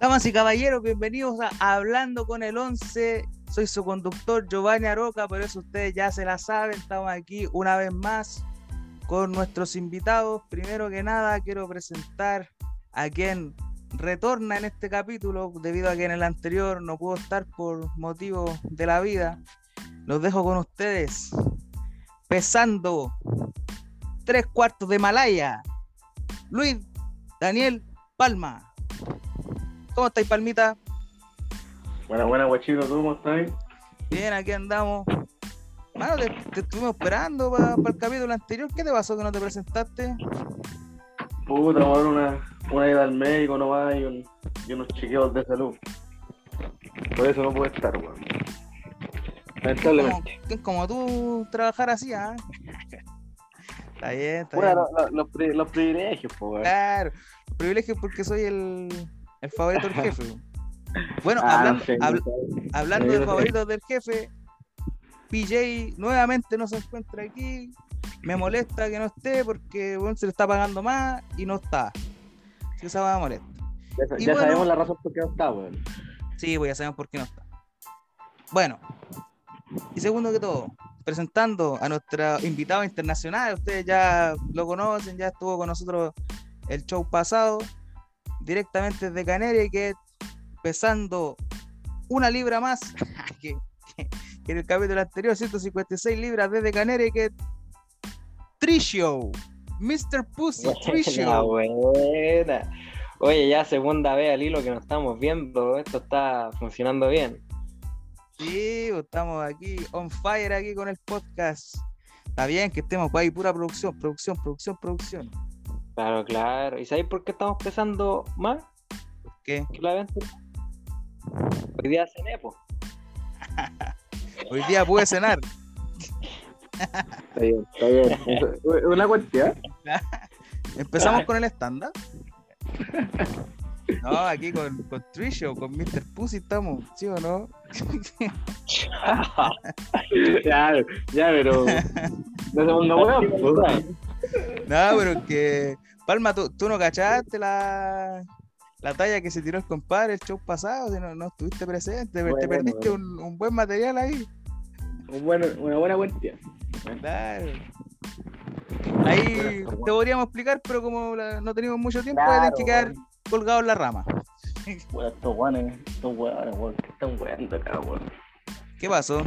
Damas y caballeros, bienvenidos a Hablando con el 11. Soy su conductor Giovanni Aroca, por eso ustedes ya se la saben. Estamos aquí una vez más con nuestros invitados. Primero que nada, quiero presentar a quien retorna en este capítulo, debido a que en el anterior no pudo estar por motivos de la vida. Los dejo con ustedes, pesando tres cuartos de Malaya. Luis Daniel Palma. ¿Cómo estáis, Palmita? Buena, buena, guachito, ¿tú cómo estás? Bien, aquí andamos. Mano, te, te estuvimos esperando para el capítulo anterior. ¿Qué te pasó que no te presentaste? Puta, weón, una, una ida al médico nomás y, un, y unos chequeos de salud. Por eso no puede estar, weón. Como, Lamentablemente. que como tú trabajar así, ¿ah? Está bien, está Bueno, bien. lo- lo- los, pri- los privilegios, weón. Claro, privilegio porque soy el, el favorito del jefe. Bueno, Ah, hablando, sí, habl- sí. hablando Sí, de favoritos del jefe, PJ nuevamente no se encuentra aquí. Me molesta que no esté porque bueno, se le está pagando más y no está. Que esa va molesta. Ya, ya bueno- sabemos la razón por qué no está, weón. Sí, pues ya sabemos por qué no está. Bueno, y segundo que todo, presentando a nuestro invitado internacional, ustedes ya lo conocen, ya estuvo con nosotros el show pasado, directamente desde que pesando una libra más que, que- que en el capítulo anterior, 156 libras desde Canarias, que Trishow, Mr. Pussy Buena, Trishow. buena. Oye, ya segunda vez al hilo que nos estamos viendo, esto está funcionando bien. Sí, pues, estamos aquí on fire aquí con el podcast. Está bien que estemos ahí, pura producción, producción, producción, producción. Claro, claro. ¿Y sabéis por qué estamos pesando más ¿Qué? que la anterior? Hoy día cené, po. Hoy día pude cenar. Está bien, está bien. Una cuestión. Empezamos con el estándar. No, aquí con, con Trisho, con Mr. Pussy estamos, ¿sí o no? ya, ya, pero. No se ponga po. No, pero que. Palma, tú, tú no cachaste la, la talla que se tiró el compadre el show pasado, si no, no estuviste presente, te Bueno, perdiste bueno. un, un buen material ahí. Un buen- una buena cuestión. Claro. Ahí te podríamos explicar, pero como la- no tenemos mucho tiempo, Claro, que quedar colgado en la rama. Weón, estos weones, estos weones, weón, que están weando acá, weón. ¿Qué pasó?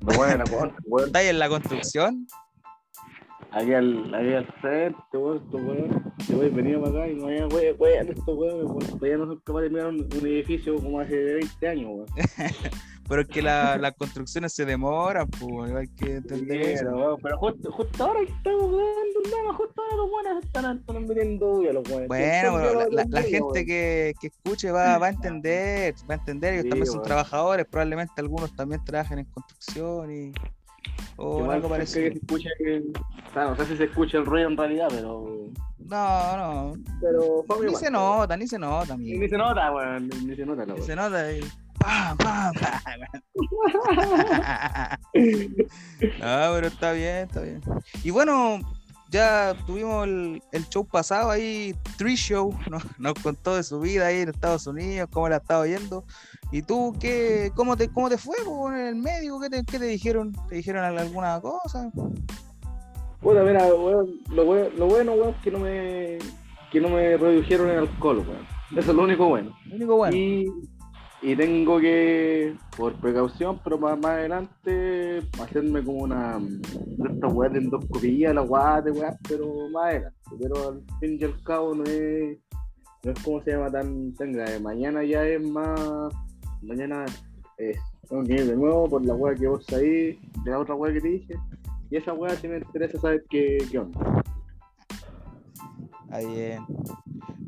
No la weón, weón. ¿Estás en la construcción? Aquí al, aquí al frente, weón, estos weón. Yo voy venir para acá y no hay weón, weón, estos weón. Todavía no son capaces de mirar un, un edificio como hace 20 años, weón. Pero es que la- las construcciones se demoran, pues hay que entender Sí, eso. pero, weón, pero justo, justo ahora estamos weando, hermano, justo ahora los weones están, están metiendo ya los weones. Bueno, pero la, la- la gente weón. que, que escuche va, va a entender, va a entender, ellos Sí, también son trabajadores, probablemente algunos también trabajan en construcción y o Igual algo parecido. que se escuche no sé si se escucha el ruido en realidad, pero. No, no, Pero fue ni se nota, ni se nota, Ni, amigo. ni se nota, weón. Ni, ni se nota la Ni se nota. y ¡pam, pam, pam! No, pero está bien, está bien. Y bueno, ya tuvimos el, el show pasado ahí, Tree Show, nos, nos contó de su vida ahí en Estados Unidos, cómo la estaba yendo. ¿Y tú qué, cómo te, cómo te fue po, en el médico? ¿Qué te, qué te dijeron? ¿Te dijeron alguna cosa? Puta, mira, weón, lo, lo bueno, weón, es que no me, que no me redujeron el alcohol, weón. Eso es lo único bueno. Lo único bueno. Y, y tengo que, por precaución, pero más, más adelante, hacerme como una, de estas weas de endoscopía, la guate, weón, pero más adelante. Pero al fin y al cabo no es, no es como se llama tan, tan grave. Mañana ya es más, mañana es, tengo que de nuevo por la wea que vos ahí, de la otra wea que te dije. Y esa wea sí me interesa saber qué, qué onda. Está bien.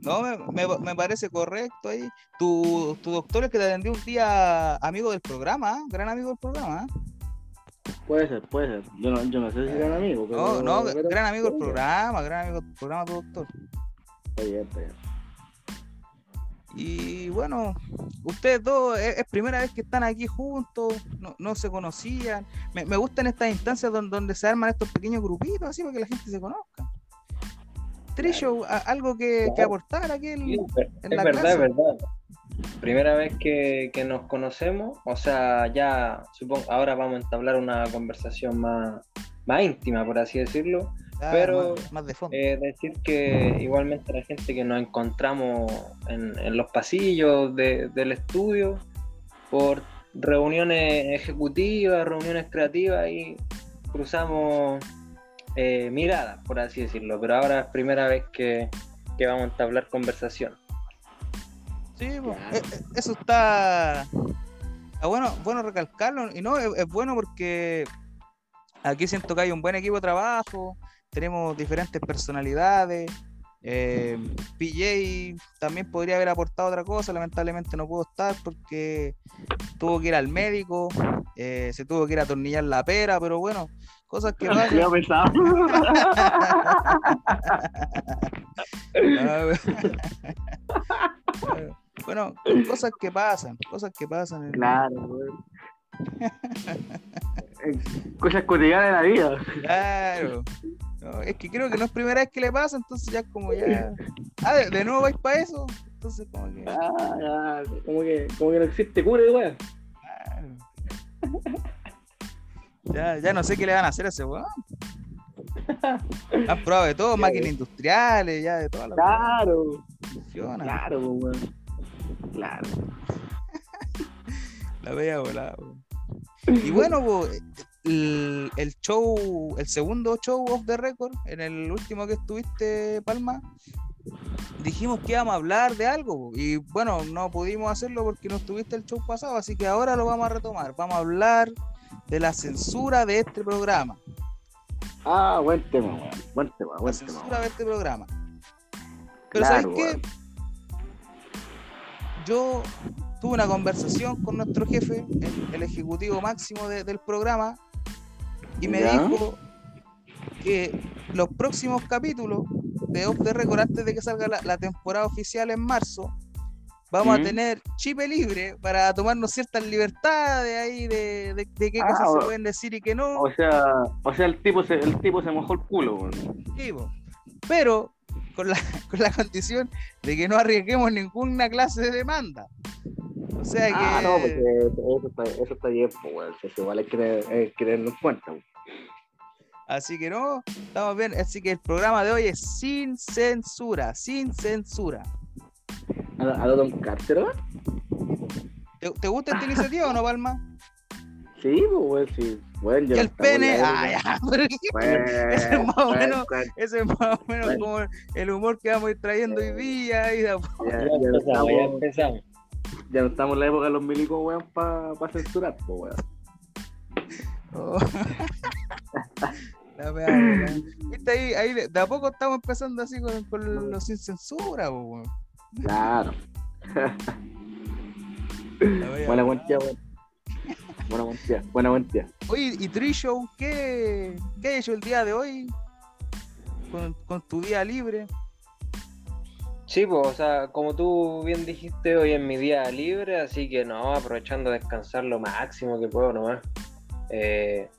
No, me, me- me parece correcto ahí. Tu, tu doctor es que te atendió un día amigo del programa, ¿ah? gran amigo del programa. ¿ah? Puede ser, puede ser. Yo no, yo no sé si gran amigo, pero. No, no, pero- gran amigo del programa, gran amigo del programa tu doctor. Está bien, está bien. Y bueno, ustedes dos es, es primera vez que están aquí juntos, no, no se conocían. Me, me gustan estas instancias donde, donde se arman estos pequeños grupitos así para que la gente se conozca. Trillo, algo que, que Claro. aportar aquí en, Sí, en es la verdad, clase. es verdad. Primera vez que, que nos conocemos, o sea, ya supongo, ahora vamos a entablar una conversación más, más íntima, por así decirlo. Pero, más, más de fondo. Eh, decir que igualmente la gente que nos encontramos en, en los pasillos de- del estudio por reuniones ejecutivas, reuniones creativas y cruzamos eh, miradas, por así decirlo. Pero ahora es primera vez que, que vamos a entablar conversación. Sí, eh, eso está, está bueno, bueno recalcarlo. Y no, es, es bueno porque aquí siento que hay un buen equipo de trabajo, tenemos diferentes personalidades. eh, PJ también podría haber aportado otra cosa, lamentablemente no pudo estar porque tuvo que ir al médico, eh, se tuvo que ir a atornillar la pera, pero bueno, cosas que pensaba. Ah, bueno, cosas que pasan, cosas que pasan. en- Claro, Cosas cotidianas de la vida. Claro. No, es que creo que no es primera vez que le pasa, entonces ya como ya. Ah, de, de nuevo vais para eso. Entonces como que. Ah, como que, como que no existe cura, weón. claro. Ya, ya no sé qué le van a hacer a ese weón. Han probado de todo, máquinas industriales, ya de todas las Claro, funciona. claro, weón. Claro. La veía volada, weón. Y bueno, el, el show, el segundo show of the record, en el último que estuviste, Palma, dijimos que íbamos a hablar de algo. Y bueno, no pudimos hacerlo porque no estuviste el show pasado, así que ahora lo vamos a retomar. Vamos a hablar de la censura de este programa. Ah, buen tema, weón. Buen tema, La buen tema. censura weón. de este programa. Pero Claro, ¿sabes qué? Yo tuve una conversación con nuestro jefe, el, el ejecutivo máximo de- del programa, y me ¿Ya? dijo que los próximos capítulos de Off the Record, antes de que salga la, la temporada oficial en marzo, vamos ¿Mm? a tener chipe libre para tomarnos ciertas libertades ahí de, de- de qué Ah, cosas o- se pueden decir y qué no. O sea, o sea, el tipo se, el tipo se mojó el culo, pero con la, con la condición de que no arriesguemos ninguna clase de demanda. O sea que. Ah, no, porque eso está, eso está bien, pues, igual que tenerlo en cuenta, weón. Así que no, estamos bien. Así que el programa de hoy es sin censura, sin censura. ¿A, Don Carter? ¿Te, te gusta esta iniciativa o no, Palma? Sí, pues, weón, sí. Weón, ya Y no el pene, la ah, Ese es más o menos- ese es más o menos Bueno. como el humor que vamos a ir trayendo hoy día. Y de a poco. Ya, Ya empezamos, ya estamos, empezamos. ya no estamos en la época de los milicos, weón, para censurar, pues, weón. Oh. La weón. Viste ahí, ahí de, a poco estamos empezando así con, con los sin censura, weón. Claro. Buena cuantía, weón. Buena cuantía, buena cuantía. Oye, y Trishow, ¿qué, ¿qué has hecho el día de hoy? Con, con tu día libre. Sí, pues, o sea, como tú bien dijiste, hoy es mi día libre, así que no, aprovechando de descansar lo máximo que puedo nomás. Eh,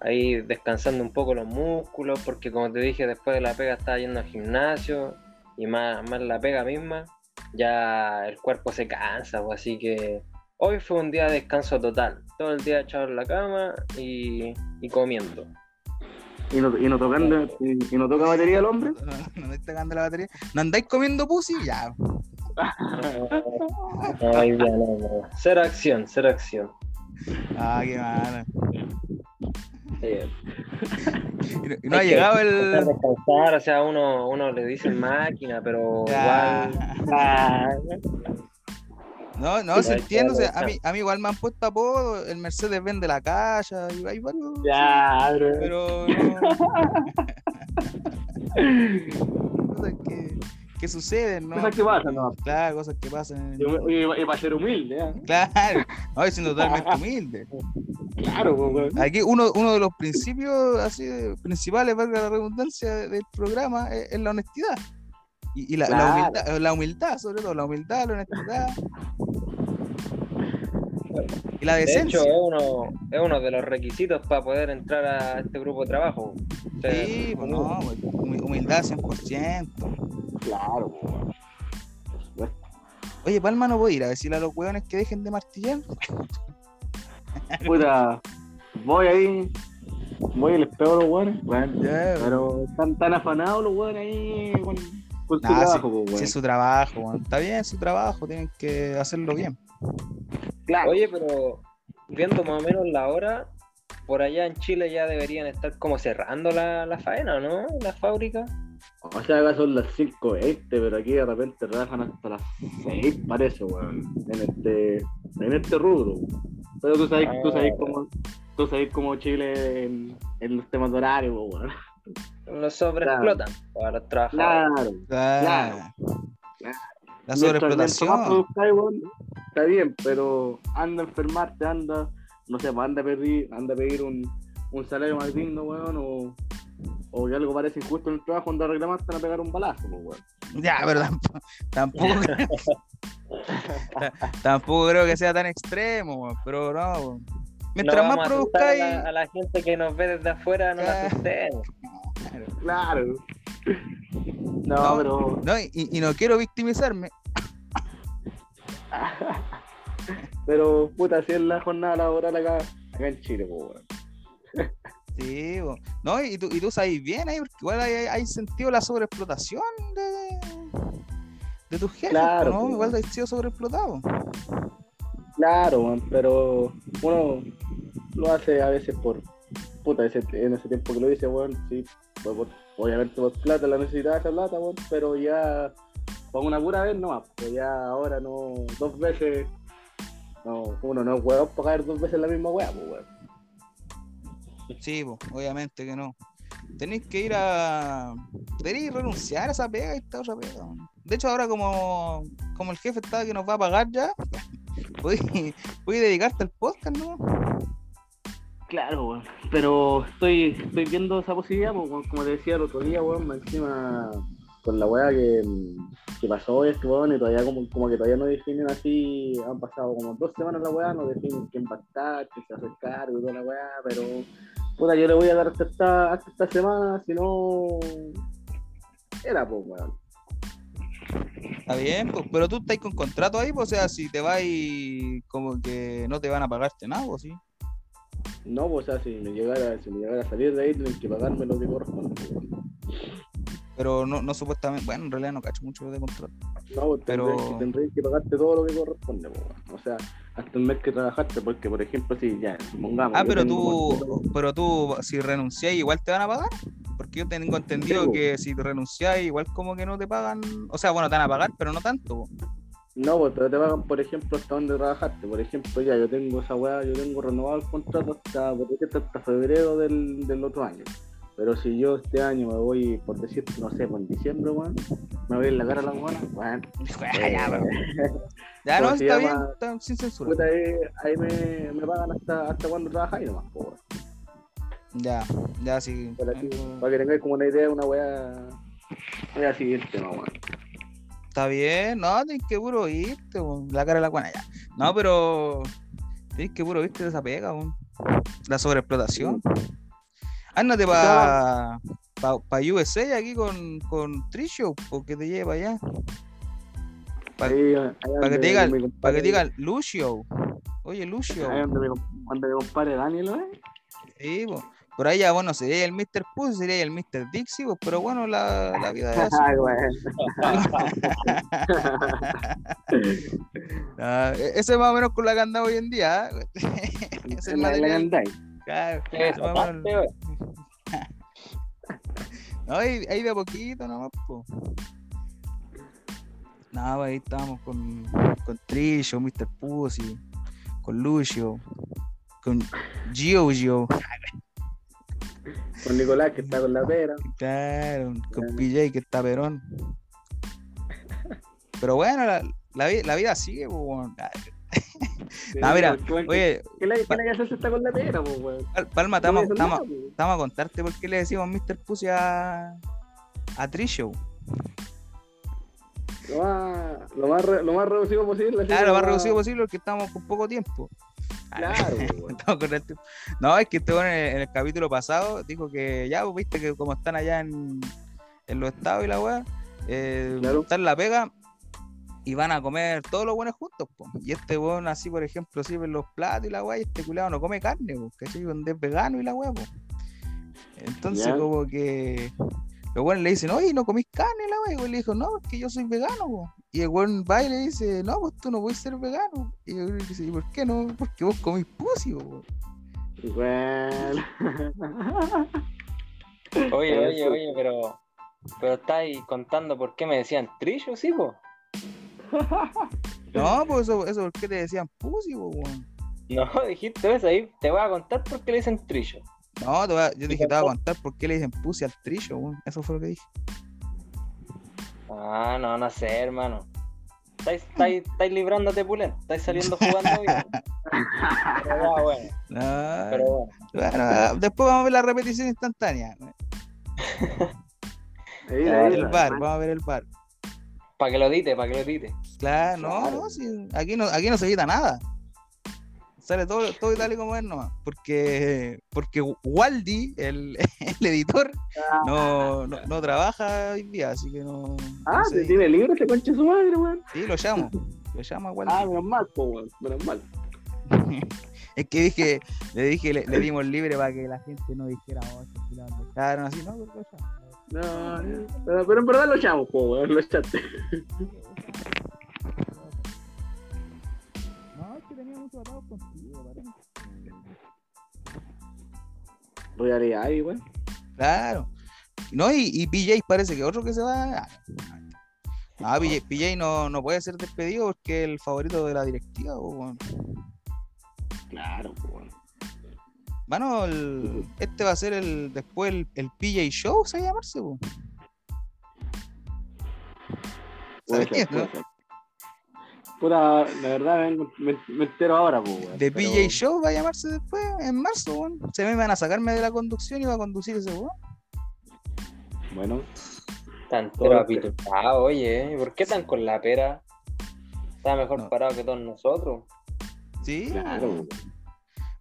ahí descansando un poco los músculos, porque como te dije, después de la pega estaba yendo al gimnasio y más, más la pega misma, ya el cuerpo se cansa, pues, así que hoy fue un día de descanso total. Todo el día echado en la cama y, y comiendo. Y no, y no tocando, y, y no toca batería el hombre. No, no andáis sacando la batería. ¿No andáis comiendo pussy? Ya. No, no, no. Cero acción, cero acción. Ah, qué mala. Y no, no ha llegado a el. descansar, o sea, uno, uno le dice máquina, pero Ya. igual. ah, No, no, Sí, se entiende. o sea, a, mí, a mí igual me han puesto apodo. El Mercedes vende la calle. Y hay varios. Ya, bro. Pero no. cosas que, que suceden, ¿no? Cosas que pasan, ¿no? Claro, cosas que pasan. Y, y- y para ser humilde, ¿eh? Claro, no, siendo totalmente humilde. Claro, pues, weón. Aquí uno, uno de los principios así de- principales, valga la redundancia, de- del programa es, es la honestidad. Y, y la, la Claro. humildad, la humildad, sobre todo, la humildad, la honestidad. Y la De decencia. hecho, es uno, es uno de los requisitos para poder entrar a este grupo de trabajo. O sea, Sí, pues no, pues, humi- humildad 100%. Claro, po, weón. Por supuesto. Oye, Palma, no voy a ir a decirle a los hueones que dejen de martillar. Puta, voy ahí, voy y les pego a los weones, weón. Pero están tan afanados los weones ahí con, con su Nah, trabajo, Si weón. es su trabajo, weón. está bien su trabajo, tienen que hacerlo bien. Claro. Oye, pero viendo más o menos la hora, por allá en Chile ya deberían estar como cerrando la, la faena, ¿no? La fábrica. O sea, acá son las 5.20, pero aquí de repente trabajan hasta las 6, parece, weón. En este, en este rubro. Pero tú sabes, tú sabes Ah. cómo, tú sabes cómo Chile en, en los temas de horario, weón. Los sobreexplotan para los trabajadores. Claro. Claro. Claro. La sobreexplotación. está bien, pero anda a enfermarte, anda, no sé, pues anda a pedir, anda a pedir un, un salario más digno, weón, o, o que algo parece injusto en el trabajo, anda a reclamar, te van a pegar un balazo, pues, weón. Ya, pero tampoco, tampoco, tampoco creo que sea tan extremo, pero no. Mientras no más produzcáis. a la, a la gente que nos ve desde afuera, no la asustemos. Claro. No, No. pero. No, y, y no quiero victimizarme. Pero, puta, así es la jornada laboral acá, acá en Chile, pues, weón. Sí, weón. no, y tú, y tú sabes bien ahí, porque igual hay, hay sentido la sobreexplotación de, de tus jefes, Claro, ¿no? pues. Igual has sido sobreexplotado. Claro, weón, pero uno lo hace a veces por. Puta, ese, en ese tiempo que lo hice, weón, sí. por- obviamente por plata, la necesitaba esa plata, weón, pero ya. Por una pura vez no pues ya ahora no. Dos veces. No, uno no es weón para caer dos veces la misma weá, pues, weón. Sí, po, obviamente que no. Tenéis que ir a. Tenéis que renunciar a esa pega y esta otra pega. weón. De hecho, ahora como, como el jefe está que nos va a pagar ya, podéis podéis dedicarte al podcast, ¿no? Claro, weón. Pero estoy, estoy viendo esa posibilidad, como te decía el otro día, weón, encima con la weá que, que pasó este weón, y todavía como, como que todavía no definen así, han pasado como dos semanas la weá, no definen quién va a estar, quién se va a hacer cargo y toda la weá, pero puta, yo le voy a dar hasta esta, hasta esta semana, si no era pues weón. Está bien, pues, pero tú estás con contrato ahí, pues, o sea, si te vas y como que no te van a pagarte nada, pues, sí. No, pues o sea, si me llegara, si me llegara a salir de ahí, tienen que pagarme lo que corresponde. Pero no, no supuestamente, bueno, en realidad no cacho mucho de contrato. No, Pero- tendrías, que, pagarte todo lo que corresponde, o sea, hasta el mes que trabajaste, porque por ejemplo, si ya, supongamos. Ah, pero tú, pero tú, si renuncias, igual te van a pagar. Porque yo tengo entendido Sí, po. que si te renuncias, igual como que no te pagan. O sea, bueno, te van a pagar, pero no tanto. po. No, pues pero te pagan, por ejemplo, hasta donde trabajaste. Por ejemplo, ya yo tengo esa weá, yo tengo renovado el contrato hasta, hasta febrero del, del otro año. Pero si yo este año me voy, por decir, no sé, por en diciembre, weón, me voy en la cara a la weona, weón. ya, pero- ya, ¿cómo no, está llama? bien, está sin censura. Ahí, ahí me, me pagan hasta, hasta cuando trabajáis nomás, pues, weón. Ya, ya, sí. Para, que- Algo- para que tengáis como una idea de una weá. Voy a seguir el tema, weón. Está bien, no, tienes que puro irte, la cara de la guana, ya. No, pero tienes que puro de esa pega, la sobreexplotación. Ándate para pa, pa USA aquí con, con Trisho, porque te lleva allá. Pa- Para que te diga, para compadre- que te diga Lucio. Oye, Lucio. Ahí donde com- donde mi compadre Daniel, ¿eh? Sí, po. Por ahí ya, bueno, sería el Mr. Pussy, sería el Mr. Dixie, po, pero bueno, la, la vida es así. Ay, weón. Ah, e- ese es más o menos con la que anda hoy en día. Ese es La- la material. andáis. Claro, ¿Qué ese más o menos- tapaste, weón? No, ahí, ahí de a poquito nomás. No, pues ahí estábamos con, con Trillo, Mr. Pussy, con Lucio, con Gio Con Nicolás que está con la pera. claro, con. PJ que está perón. Pero bueno, la, la, la vida sigue, pues. Ah, No, mira, oye, ¿Qué le qué que hacer está con la pera, pues, weón? Palma, estamos a contarte por qué le decimos Mr. Pussy a, a Trisho. Lo más, lo más, re- lo más reducido posible. Claro, lo más reducido posible porque estamos con poco tiempo. Claro, weón. Estamos con el tiempo. No, es que este weón en, el, en el capítulo pasado dijo que ya, pues viste que como están allá en, en los estados y la weá, eh, Claro. están en la pega y van a comer todos los buenos juntos, po. Y este weón así, por ejemplo, sirve los platos y la weá, y este culiado no come carne, po. Donde es vegano y la weá. Entonces como que los weones le dicen, oye, no comís carne la weá, y el le dijo, no, es que yo soy vegano, po. Y el weón va y le dice, no, pues tú no puedes ser vegano. Y el weón le dice, ¿y por qué no? Porque vos comís pussy, po. Bueno. Oye, oye, oye, pero. Pero estáis contando por qué me decían trillo, sí, po. No, pues eso, eso porque te decían pussy, po, weón. No, dijiste eso ahí. Te voy a contar por qué le dicen trillo. No, te voy a- yo dije, te voy a contar por qué le dicen pussy al trillo. Eso fue lo que dije. Ah, no, no sé, hermano. Estáis, estáis, estáis librándote pulento, estáis saliendo jugando bien. Pero ya, bueno, No, pero bueno. bueno, después vamos a ver la repetición instantánea. Ahí, ahí, El bar, vamos a ver el bar. Para que lo dite, para que lo dite. Claro, no, no, sí, aquí no, aquí no se edita nada. Sale todo, todo tal y como es nomás. Porque, porque Waldi, el, el editor, no, no, no trabaja hoy día, así que no. Ah, no ¿se sé. tiene libro ese conche su madre, weón. Sí, lo llamo. Lo llamo a Waldi. Ah, menos mal, po, weón. Menos mal. Es que dije, le dije, le, le dimos libre para que la gente no dijera, oh, estos culiados lo así, no, pero lo llamo. No, pero, pero en verdad lo po, weón. Lo echaste. Realidad ahí, weón. Claro. No, y, y PJ parece que otro que se va. ah, No, PJ, PJ no, no puede ser despedido porque es el favorito de la directiva. weón. Claro, weón. Mano, el- este va a ser el después el, el PJ Show, se va a llamarse. ¿Sabías, ser, no? Puta, la verdad me, me entero ahora, weón. De pero- PJ Show va a llamarse después, en marzo. weón. Se me van a sacarme de la conducción y va a conducir ese weón. Bueno, Tan Todo lo que- apitutado, oye. ¿eh? ¿Por qué tan con la pera? Está mejor No. parado que todos nosotros. Sí, claro,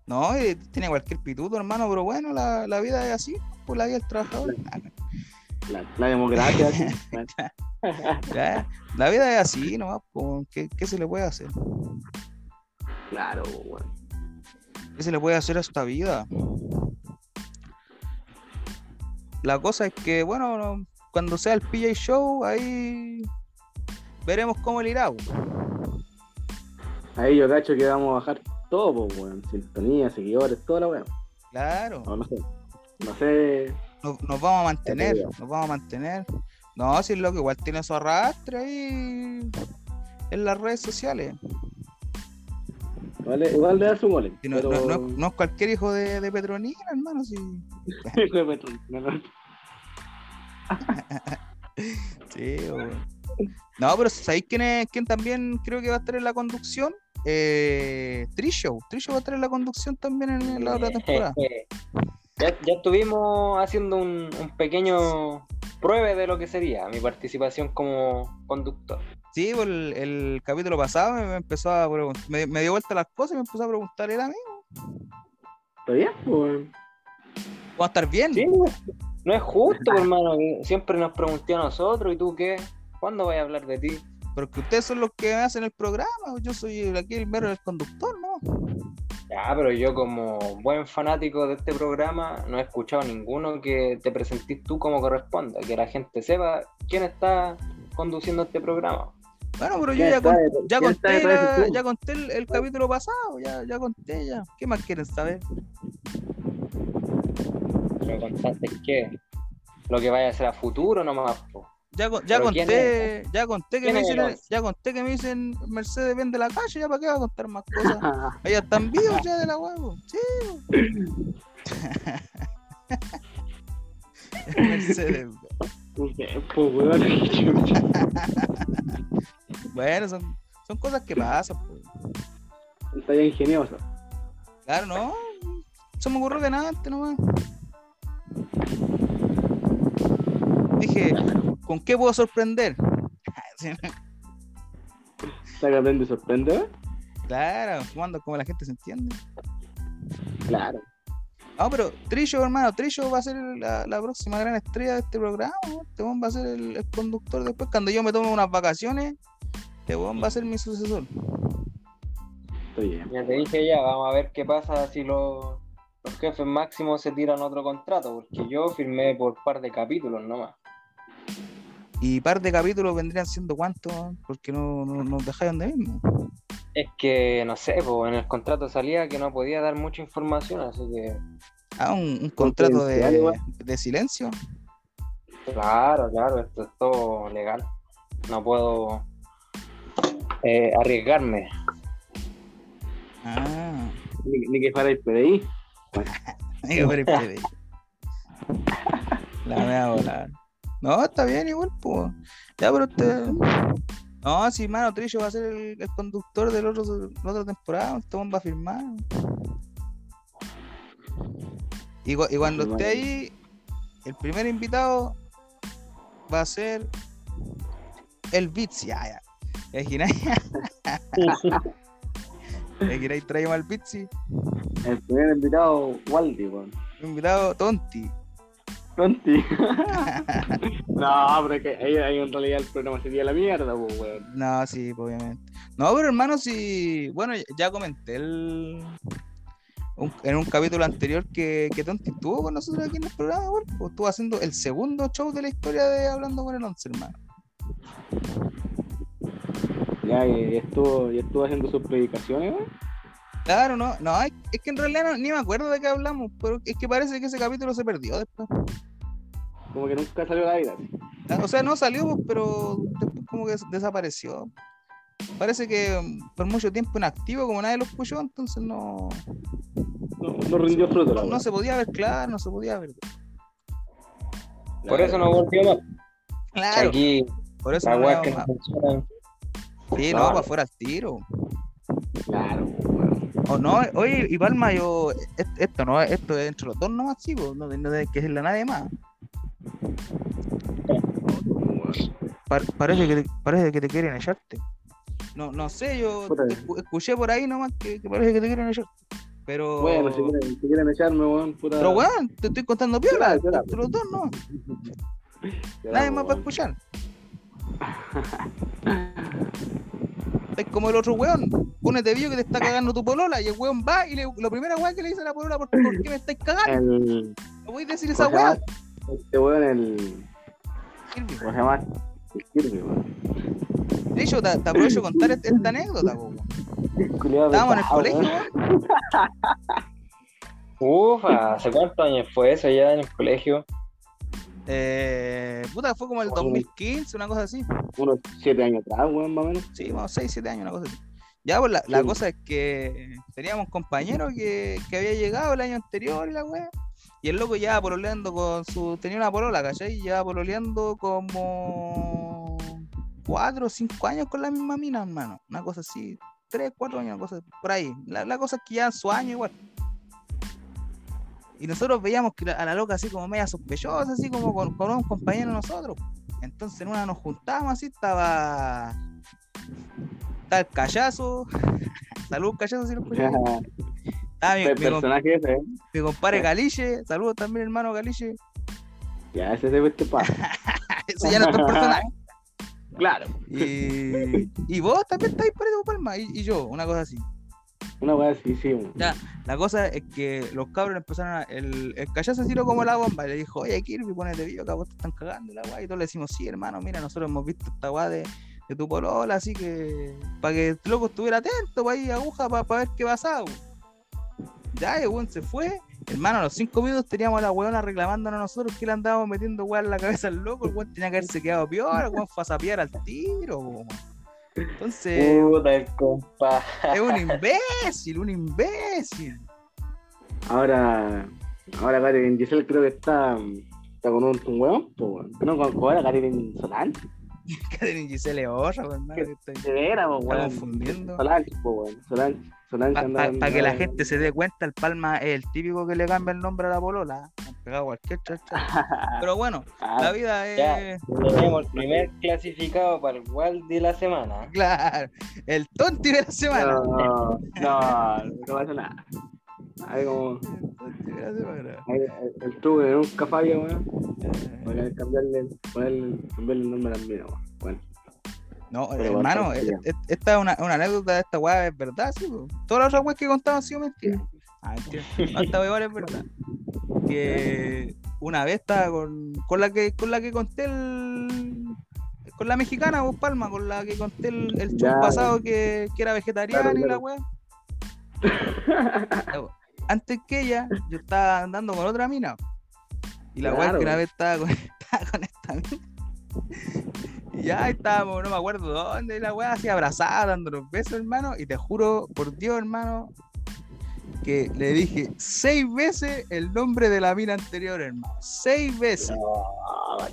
no, eh, tiene cualquier pituto, hermano, pero bueno, la, la vida es así, por la vida del trabajador. La, la democracia. Ya, la vida es así po, ¿qué, qué se le puede hacer? claro, weón. ¿Qué se le puede hacer a esta vida? La cosa es que, bueno, no- cuando sea el PJ Show, ahí veremos cómo le irá. Ahí yo cacho que vamos a bajar todo, po, weón. Sintonía, seguidores, toda la weón. Claro, No, no sé. No sé. Nos, nos vamos a mantener, nos vamos a mantener. No, si es lo que igual tiene su arrastre ahí en las redes sociales. Vale, igual le da su mole. Si no, pero... no- no- no es cualquier hijo de, de Petronila, hermano, si... No, no. Sí, weón. No, pero ¿sabéis quién, es, quién también creo que va a estar en la conducción? Eh, Trisho. Trisho va a estar en la conducción también en, en la otra temporada. Ya, ya estuvimos haciendo un, un pequeño pruebe de lo que sería mi participación como conductor. Sí, pues el, el capítulo pasado me, empezó a preguntar, me, me dio vuelta las cosas y me empezó a preguntar él a mí, ¿Está bien? ¿cómo va a estar bien? Sí, no es justo, hermano. Siempre nos pregunté a nosotros, ¿y tú qué? ¿Cuándo voy a hablar de ti? Porque ustedes son los que hacen el programa, yo soy el- aquí el mero el conductor, ¿no? Ya, pero yo como buen fanático de este programa no he escuchado ninguno que te presentís tú como corresponda, que la gente sepa quién está conduciendo este programa. Bueno, pero yo ¿Quién ya, con- conté, la- ya conté el, el capítulo pasado, ya, ya conté ya. ¿Qué más quieren saber? Pero contaste que lo que vaya a ser a futuro nomás. po. Ya, ya ¿Pero quién conté, ya conté que ¿Quién me el dicen, ya conté que me dicen Mercedes vende la calle, ya para qué va a contar más cosas. Allá están vivos ya de la huevo. Sí. Mercedes. Weón. Bueno, son, son cosas que pasan. pues. Está ya ingenioso. Claro, no. Se me ocurrió de nada antes nomás. Dije, ¿con qué puedo sorprender? Está que aprende y sorprende, weón. Claro, jugando como la gente se entiende. Claro. Ah, pero Trillo, hermano, Trillo va a ser la, la próxima gran estrella de este programa. Este va a ser el, el conductor después. Cuando yo me tome unas vacaciones, este va a ser mi sucesor. Estoy bien. Ya te dije ya, vamos a ver qué pasa si los, los jefes máximos se tiran otro contrato, porque yo firmé por par de capítulos nomás. Y par de capítulos vendrían siendo cuántos, porque no, no nos dejáis donde mismo. Es que, no sé, pues en el contrato salía que no podía dar mucha información, así que, Ah, un, un contrato de, de silencio. claro, claro, esto es todo legal. No puedo eh, arriesgarme. Ah, Ni, ni que fuera el PDI. digo, pero espere. La voy a volar. No, está bien igual, pues. Ya, pero usted. No, si mano Trillo va a ser el, el conductor del otro, la otra temporada, este va a firmar. Y, cu- y cuando esté ahí, el primer invitado va a ser el Bitsi. Ya, ya. ¿Ya imagináis? ¿Ya imagináis? traemos al Bitsi. El primer invitado, Waldi, weón. Invitado tonti. Conti. no, pero que ahí, ahí en realidad el programa sería la mierda, pues, weón. No, sí, pues, obviamente. No, pero hermano, sí. Bueno, ya- comenté el. un- en un capítulo anterior que, que Tonti estuvo con nosotros aquí en el programa, weón, pues, estuvo haciendo el segundo show de la historia de Hablando con el Once, hermano. Ya, y, y estuvo, y estuvo haciendo sus predicaciones, weón. Claro, no, no, es, es que en realidad no- ni me acuerdo de qué hablamos, pero es que parece que ese capítulo se perdió después. Como que nunca salió al aire. así. Ah, O sea, no salió, pero después como que des- desapareció. Parece que mm, por mucho tiempo inactivo, como nadie lo escuchó, entonces no, No, no rindió fruto, la no, no se podía ver claro, no se podía ver. Por eso no volvió más. Claro, Aquí, por eso la no no más. Sí, no, para afuera al tiro. Claro, O no, oye, y Palma, yo, esto no, esto es entre los dos nomás, pues, no, no hay que decirle a nadie más. Par- parece, que te, parece que te quieren echarte. No, no sé, yo escuché por ahí nomás que, que parece que te quieren echar. Pero. Bueno, si quieren, si quieren echarme, weón, puta. Pero weón, te estoy contando piola, entre los dos no, nadie más va a weón. escuchar. Es como el otro weón, ponete vídeo que te está cagando tu polola y el weón va y le, la primera weá que le dice a la polola, ¿por, por qué me estáis cagando? El. No voy a decir esa ¿Cómo se weá. llama? Este weón, el. Kirby. ¿Cómo se llama? El Kirby, weón. De hecho, te, te aprovecho contar esta, esta anécdota, weón. Estábamos en el colegio, weón. weón. Uf, ¿hace cuántos años fue eso ya en el colegio? Eh, puta, fue como el 2015, una cosa así. Unos siete años atrás, weón, más o menos. Sí, como 6, 7 años, una cosa así. Ya, pues la, la Sí. cosa es que teníamos un compañero que, que había llegado el año anterior y la wea. Y el loco llevaba pololeando con su. Tenía una polola, ¿cachai? Y llevaba pololeando como. 4 o 5 años con la misma mina, hermano. Una cosa así. 3, 4 años, una cosa por ahí. La, la cosa es que ya su año igual. Y nosotros veíamos que a la loca así como media sospechosa, así como con, con un compañero de nosotros. Entonces en una nos juntábamos así, estaba. Estaba el callazo. Salud, callazo, si lo. Estaba mi, personaje ese, ¿eh? mi compadre Galiche. Saludos también, hermano Galiche. Ya, ese se ve este pa. Ese ya no es tu personaje. Claro. Y, y vos también estáis por Palma. Y, y yo, una cosa así. Una weá así, sí. Ya. La cosa es que los cabros empezaron a. El, el callazo tiró como la bomba. Y le dijo, oye, Kirby, ponete video, que a vos te están cagando la weá. Y todos le decimos, sí, hermano, mira, nosotros hemos visto esta weá de, de tu polola, así que. Para que el loco estuviera atento, para ir aguja, para, ver qué pasaba. weón. Ya, el weón se fue. Hermano, a los cinco minutos teníamos a la weona reclamándonos a nosotros que le andábamos metiendo weá en la cabeza al loco. El weón tenía que haberse quedado peor, el weón fue a sapear al tiro, weón. Entonces, Puta el compa. es un imbécil, un imbécil. Ahora, ahora Karen Giselle creo que está, está con un, un weón. No, con, ahora Karen Solange. Catherine Giselle weón, De veras, pues, está weón. confundiendo. Solange, weón. Solange, Solange Para que la gente se dé cuenta, el Palma es el típico que le cambia el nombre a la polola. Pegado cualquier chacha. Pero bueno, Ah, la vida es. Tenemos el primer clasificado para el Wild de la semana. Claro, el tonti de la semana. No, no, no pasa nada. Hay como. El el, el truco de nunca falla, weón. Eh, Voy a cambiarle, ponerle, cambiarle el nombre mina, weón. Bueno, No, Pero hermano, esta es una, una anécdota de esta weá, es verdad, sí. Todas las otras weas que contaba han sido mentiras. Ah, mentira. Esta weá es verdad. Que una vez estaba con, con la que con la que conté el. Con la mexicana, vos Palma, con la que conté el, el Ya. pasado que, que era vegetariana Claro, y la claro. weá. Antes que ella, yo estaba andando con otra mina. Y la weá es que Claro. una vez estaba con, estaba con esta mina. Y ya estábamos, no me acuerdo dónde, y la weá así abrazada, dándonos besos, hermano. Y te juro, por Dios, hermano, que le dije seis veces el nombre de la mina anterior, hermano. Seis veces. No,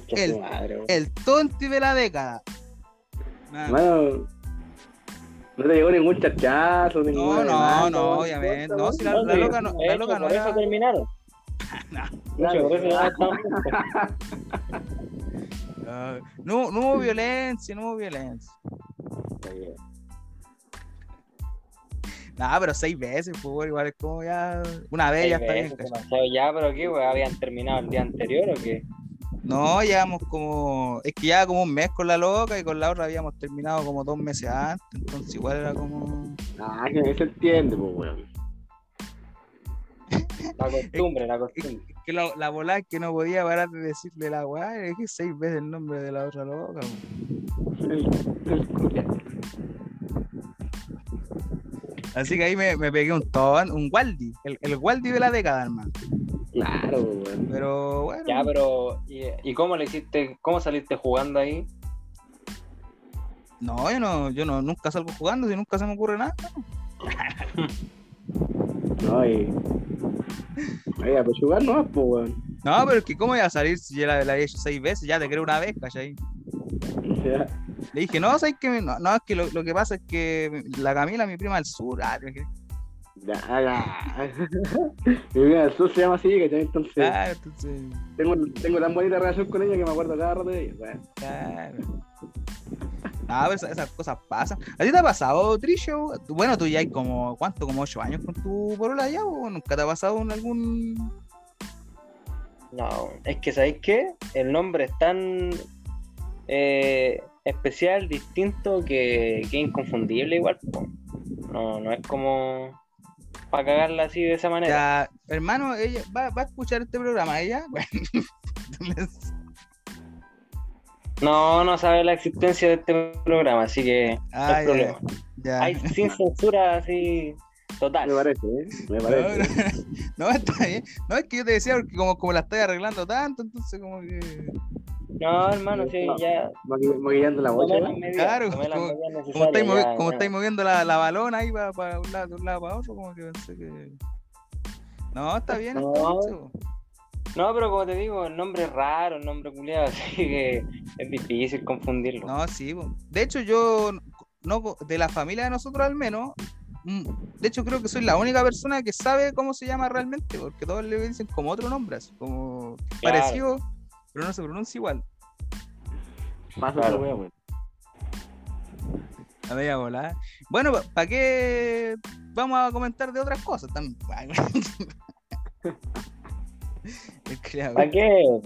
qué El-. El tonti de la década. Bueno, no te llegó ningún chachazo, No, ninguna no, demanda, no, obviamente. No, si la, No, loca no, la hecho, loca no por eso era. terminaron. No, eso ya estamos Ah, no, no hubo violencia, no hubo violencia. No, pero seis veces, pues, igual es como ya. Una vez ya está bien. Ya, pero ¿qué, weón? ¿Habían terminado el día anterior o qué? No, llevamos como. Es que ya como un mes con la loca y con la otra habíamos terminado como dos meses antes. Entonces, igual era como. Ah, que se entiende, pues, weón. La costumbre, la costumbre. que- que la, la volada que no podía parar de decirle la weá. Es que seis veces el nombre de la otra loca. Así que ahí me, me pegué un ton, un Waldi. El, el Waldi de la década, hermano. Claro, weón. Pero bueno. Ya, pero ¿y, y cómo le hiciste, cómo saliste jugando ahí? No, yo no, yo no, nunca salgo jugando, si nunca se me ocurre nada. No, y. Jugar no, pues, weón. No, pero es que cómo iba a salir si ya la, la he hecho seis veces, ya te creo una vez, ¿cachai? Sea, Le dije, no, ¿sabes qué? No, no, es que lo, lo que pasa es que la Camila, mi prima del sur, ah, que- ya, ya. Mi vida del sur se llama así, ¿cachai? Entonces, claro, entonces, tengo, tengo tan bonita relación con ella que me acuerdo cada rato de ella, claro. No, pero esas, cosas pasan. ¿A ti te ha pasado, Trisho? Bueno, tú ya hay como, ¿cuánto? Como ocho años con tu porola ya, o nunca te ha pasado en algún... No, es que ¿sabéis qué? El nombre es tan eh, especial, distinto, que, que es inconfundible igual. po. No, no es como para cagarla así de esa manera. Ya, hermano, ella va, va a escuchar este programa, ella, bueno. No, no sabe la existencia de este programa, así que no Ah, hay ya, problema. ya. Hay sin censura así total. Me parece, ¿eh? Me No, parece. no, no, está bien. No, es que yo te decía porque como, como la estoy arreglando tanto, entonces como que... No, hermano, sí, No. ya. Maqui- Maquillando la bocha, Claro, como- Como estáis, ya, como ya. estáis moviendo la, la balona ahí para un lado, de un lado para otro, como que pensé que... No, está bien. No. entonces, po. No, pero como te digo, el nombre es raro, el nombre culiado, así que es difícil confundirlo. No, sí. De hecho, yo, no, de la familia de nosotros al menos, mm, de hecho creo que soy la única persona que sabe cómo se llama realmente, porque todos le dicen como otro nombre, así como Claro. parecido, pero no se pronuncia igual. Pasa Claro. weá, weón. La media volada. Bueno, ¿para qué vamos a comentar de otras cosas también? ¿Para qué?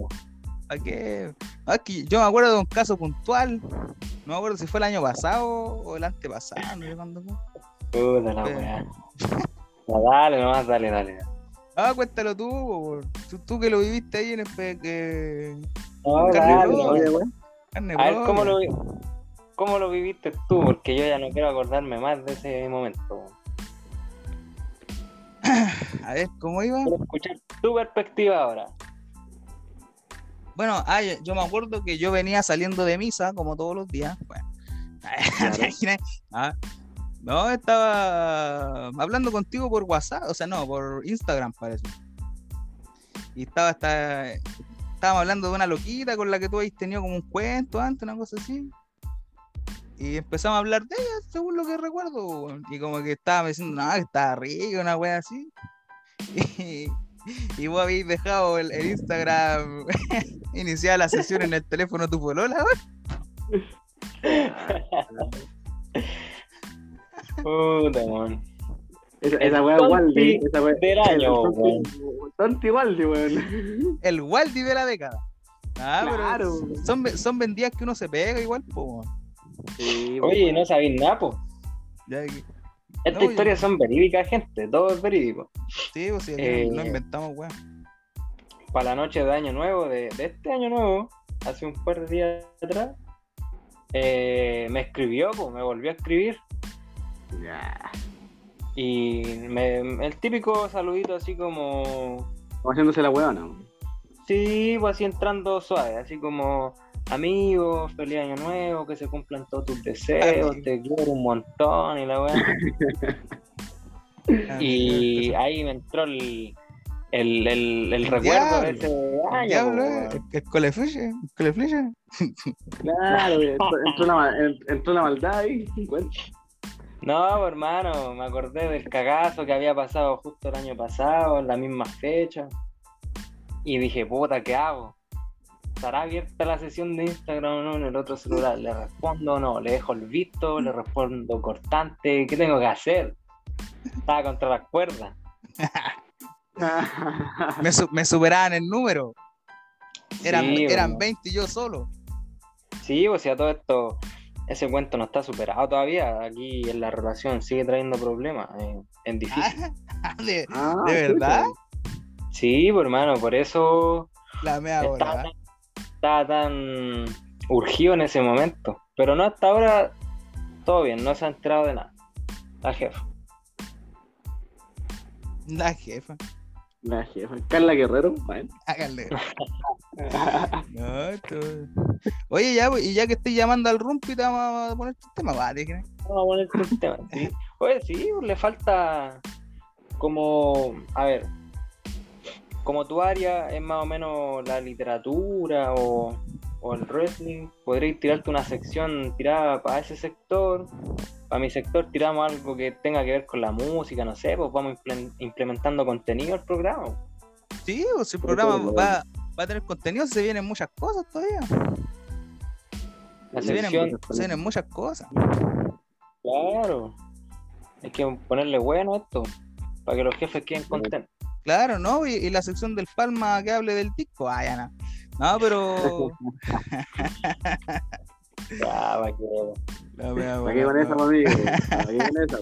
¿Para qué? Que yo me acuerdo de un caso puntual. No me acuerdo si fue el año pasado o el antepasado, no sé cuándo fue. Puta la weá. Dale nomás, dale, dale. Ah, cuéntalo tú, tú, tú que lo viviste ahí en el que... No, Carne dale, carne A ver, ¿cómo lo, vi- ¿cómo lo viviste tú? Porque yo ya no quiero acordarme más de ese momento. A ver, ¿cómo iba? Quiero escuchar tu perspectiva ahora. Bueno, ah, yo- yo me acuerdo que yo venía saliendo de misa como todos los días. Bueno, ¿te imaginas? Ah, no, estaba hablando contigo por WhatsApp, o sea, no, por Instagram parece. Y estaba hasta. Estábamos hablando de una loquita con la que tú habéis tenido como un cuento antes, una cosa así. Y empezamos a hablar de ella, según lo que recuerdo. weón. Y como que estaba diciendo, no, que estaba rica, una wea así. Y, y vos habéis dejado el, el Instagram iniciada la sesión en el teléfono de tu polola, weón. Puta, man. Esa, El esa weá Waldi. Esa weá. del año, el tonti- Waldi, weón. El Waldi de la década. Ah, Claro. pero son, son vendidas que uno se pega igual, po. weón. Sí, Oye, no sabéis nada, po. Ya que- Estas No, historias son verídicas, gente. Todo es verídico. Sí, pues sí, aquí Eh, inventamos, weón. Para la noche de Año Nuevo, de, de este Año Nuevo, hace un par de días atrás, eh, me escribió, po, me volvió a escribir. Ya. Y me- el típico saludito así como Como haciéndose la weona. Sí, pues así entrando suave, así como amigos, feliz año nuevo, que se cumplan todos tus deseos, Amigo. te quiero un montón y la weá. Y ahí me entró el, el, el, el recuerdo de ese El año. diablo, eh, el colefleche. Claro, entró, la, entró la maldad ahí. Bueno, No, pues, hermano, me acordé del cagazo que había pasado justo el año pasado, en la misma fecha. Y dije, puta, ¿qué hago? ¿Estará abierta la sesión de Instagram o no en el otro celular? ¿Le respondo o no? ¿Le dejo el visto? ¿Le respondo cortante? ¿Qué tengo que hacer? Estaba contra las cuerdas. Me, su- me superaban el número. Eran, Sí, eran weón. 20 y yo solo. Sí, o sea, todo esto, ese cuento no está superado todavía. Aquí en la relación sigue trayendo problemas. eh, es difícil. Ah, ¿De, Ah, ¿De verdad? Sí, pues hermano, por eso La mea bola. tan, estaba tan urgido en ese momento. Pero no hasta ahora, todo bien, no se ha enterado de nada. La jefa. La jefa. La jefa. Carla Guerrero. Bueno. Háganle. No, esto- Oye, ya, y ya que estoy llamando al Rumpi, te vamos a poner tu tema, va, ¿te crees? Vamos a poner este tema, sí. Oye, sí, le falta como, a ver, como tu área es más o menos la literatura o, o el wrestling, podréis tirarte una sección tirada para ese sector. Para mi sector tiramos algo que tenga que ver con la música, no sé, pues vamos imple- implementando contenido al programa. Sí, pues el programa va, va a tener contenido, se vienen muchas cosas todavía. La Se vienen, se vienen muchas cosas. claro. Hay que ponerle bueno a esto, para que los jefes queden contentos. Claro, ¿no? Y, y la sección del Palma que hable del disco, ah, ya no. No, pero. Ya, para que La wea, ¿Para qué con esa, amigo? ¿Para qué con esa?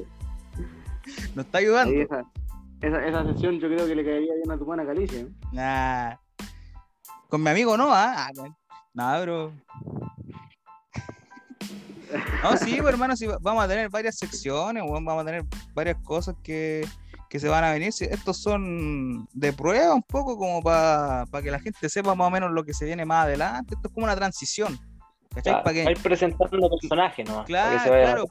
Nos está ayudando. Ahí esa, esa, esa sesión yo creo que le caería bien a tu buena Calicia. ¿eh? Nah. Con mi amigo no, ¿ah? Ah, bueno. Nah, bro. No, sí, pues, hermano, sí, va- vamos a tener varias secciones, vamos a tener varias cosas que, que se van a venir. Estos son de prueba un poco como para que la gente sepa más o menos lo que se viene más adelante. Esto es como una transición. ¿Cachai? Claro, Para que, ir presentando personajes, ¿no? Claro, se vaya- claro,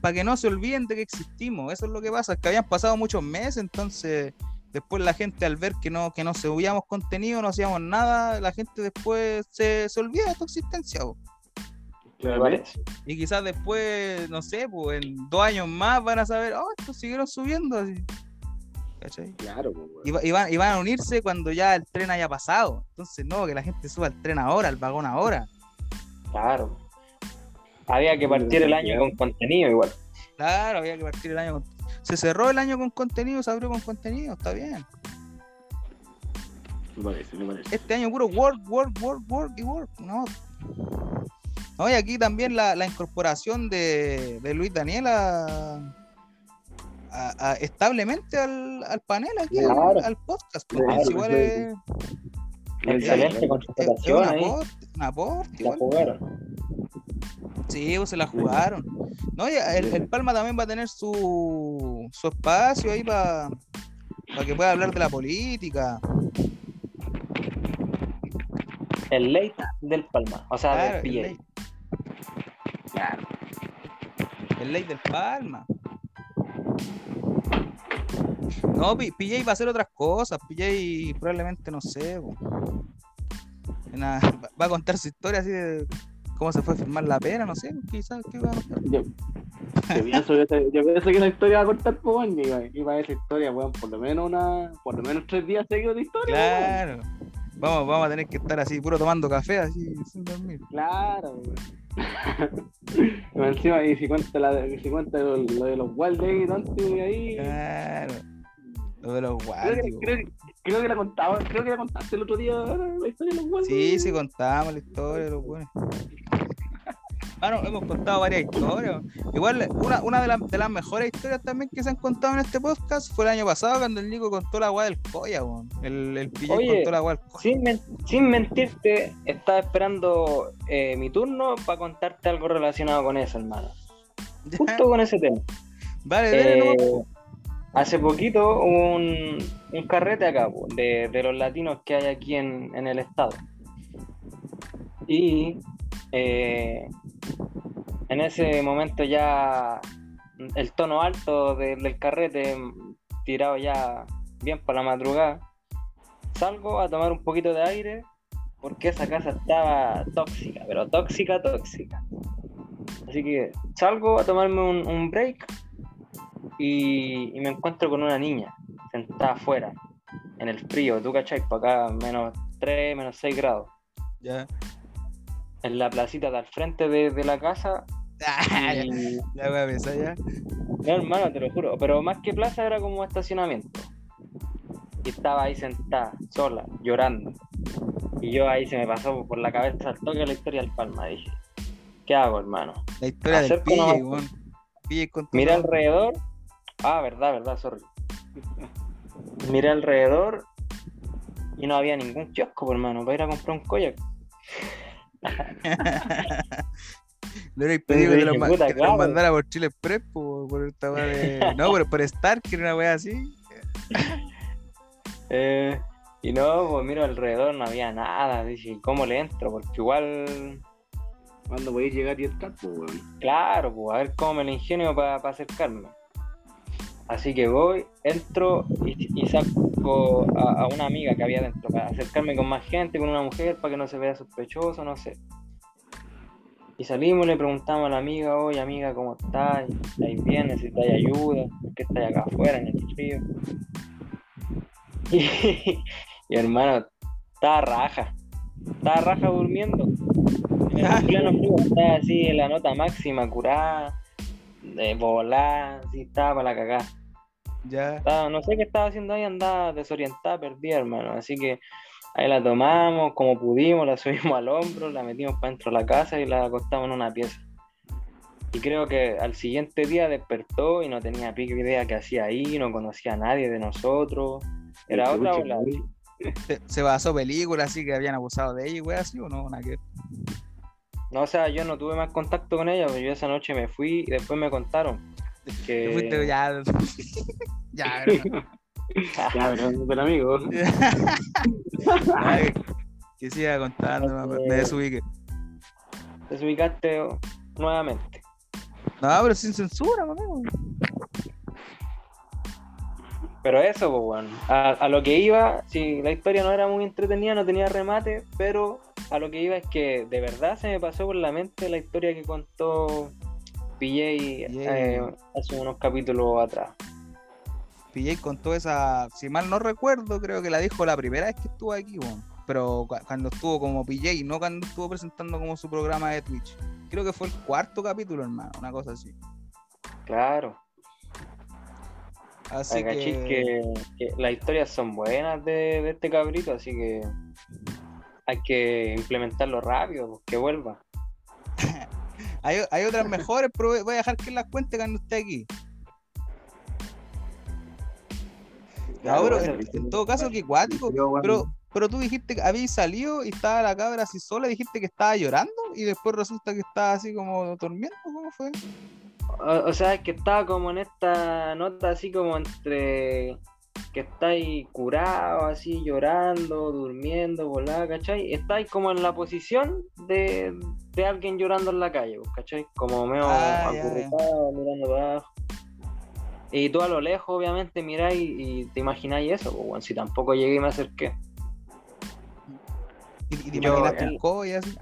para que, no se olviden de que existimos. Eso es lo que pasa, es que habían pasado muchos meses, entonces después la gente al ver que no, que no subíamos contenido, no hacíamos nada, la gente después se, se olvida de tu existencia. parece. Y quizás después, no sé, pues en dos años más van a saber, oh, estos siguieron subiendo. así. ¿Cachai? Claro, pues, weón. Y, va- y van, y van a unirse cuando ya el tren haya pasado. Entonces, no, que la gente suba al tren ahora, al vagón ahora. Claro. Había que partir el año con contenido igual. Claro, había que partir el año con... Se cerró el año con contenido, se abrió con contenido, está bien. Me parece, me parece. Este año puro work, work, work, work y work. No. No, y aquí también la, la incorporación de, de Luis Daniel a, a- a- establemente al, al panel aquí, al- Claro. al, podcast. pues, Claro, igual sí, es, Excelente contratación un ahí. aporte, un aporte La igual. jugaron. Sí, pues se la jugaron. No, y el, el Palma también va a tener su, su espacio ahí para que pueda hablar de la política. El late del Palma. O sea, Claro, del PJ. Claro. el ley del Palma. No, PJ va a hacer otras cosas. PJ probablemente, no sé. Una- va- va a contar su historia así de cómo se fue a firmar la pena, no sé. Quizás, ¿qué va a contar? Yo, Yo pienso, que, yo pienso que la historia va a contar por weón, y, y para esa historia, weón, por lo menos una, por lo menos tres días seguidos de historia. Claro. Vamos, vamos a tener que estar así, puro tomando café, así, sin dormir. Claro, weón. Encima, y si cuenta, la, si cuenta lo, lo de los Wild Days antes ahí. Claro. Lo de los Creo que, creo, que- creo que la contaba, creo que la contaste el otro día la historia de los Wild Sí, sí, contamos la historia, los buenos. Hemos contado varias historias. Igual, una, una de, las, de las mejores historias también que se han contado en este podcast fue el año pasado cuando el Nico contó la weá del Coya, weón. El, el PJ Oye, contó la weá del Coya. Sin, men- sin mentirte, estaba esperando eh, mi turno para contarte algo relacionado con eso, hermano. Justo con ese tema. Vale, dale, Eh, hace poquito hubo un, un carrete acá de, de los latinos que hay aquí en, en el estado. Y eh, en ese momento ya el tono alto de- del carrete tirado ya bien para la madrugada. Salgo a tomar un poquito de aire porque esa casa estaba tóxica, pero tóxica, tóxica. Así que salgo a tomarme un, break y, y me encuentro con una niña sentada afuera, en el frío, tú cachai, para acá menos 3, menos 6 grados, Ya. En la placita de al frente de, de la casa. Ah, Y, ya voy a pensar ya. no, hermano, te lo juro, pero más que plaza era como estacionamiento. Y estaba ahí sentada, sola, llorando. Y yo ahí se me pasó por la cabeza al toque la historia del Palma. Dije, ¿qué hago, hermano? La historia del weón. PJ contó Miré todo. alrededor. Ah, verdad, verdad, sorry. Miré alrededor y no había ningún kiosco, por hermano, para ir a comprar un koyak. Le hubiera pedido que lo, ma- puta, que lo mandara por Chile Express, por, por esta weá de. No, por, por Star, que era una weá así. Eh, y no, pues miro alrededor, no había nada. Dije, ¿y ¿cómo le entro? Porque igual, ¿Cuándo podéis llegar y entrar, pues, weón? claro, pues a ver cómo me lo ingenio para acercarme. Así que voy, entro y, y saco a, una amiga que había dentro para acercarme con más gente, con una mujer, para que no se vea sospechoso, no sé. Y salimos le preguntamos a la amiga, oye amiga, ¿cómo estás? ¿Estáis bien? ¿Necesitáis ayuda? ¿Por qué estáis acá afuera en el frío? Y, hermano, estaba raja. Estaba raja durmiendo. En el pleno frío, estaba así en la nota máxima, curada, de volar, así estaba para la cagada. Ya. Estaba- no sé qué estaba haciendo ahí, andaba desorientada, perdida, hermano. Así que ahí la tomamos como pudimos, la subimos al hombro, la metimos para dentro de la casa y la acostamos en una pieza. Y creo que al siguiente día despertó y no tenía pico idea qué hacía ahí, no conocía a nadie de nosotros. Era otra bola. Se, se basó película así que habían abusado de ella, y weá, así o no, nada que. No, o sea, yo no tuve más contacto con ella, pero yo esa noche me fui y después me contaron que... Ya. ya, ¿verdad? Ya, pero, pero amigo. Ay, que siga contando, me, me desubiqué. desubicaste nuevamente. No, pero sin censura, amigo. Pero eso, pues bueno, a, a lo que iba, si la historia no era muy entretenida, no tenía remate, pero a lo que iba es que de verdad se me pasó por la mente la historia que contó PJ eh, hace unos capítulos atrás. PJ contó esa, si mal no recuerdo, creo que la dijo la primera vez que estuvo aquí, weón. pero cu- cuando estuvo como PJ, no cuando estuvo presentando como su programa de Twitch. Creo que fue el cuarto capítulo, hermano, una cosa así. Claro, Así que, que, que las historias son buenas de, de este cabrito, así que hay que implementarlo rápido, pues, que vuelva. hay, hay otras mejores, pero voy- a dejar que las cuente cuando esté aquí. Pero en, en todo caso, que cuático. Pero, pero tú dijiste que habías salido y estaba la cabra así sola, dijiste que estaba llorando y después resulta que estaba así como durmiendo, ¿cómo fue? O, o sea, es que estaba como en esta nota así como entre que estáis curado, así llorando, durmiendo, volada, ¿cachai? Estáis como en la posición de, de alguien llorando en la calle, pues, ¿cachai? Como medio Ah, acurrucado, mirando para abajo. Y tú a lo lejos, obviamente, miráis y te imagináis eso, pues, bueno, si tampoco llegué y me acerqué. Y, y te Yo, un cobo y así.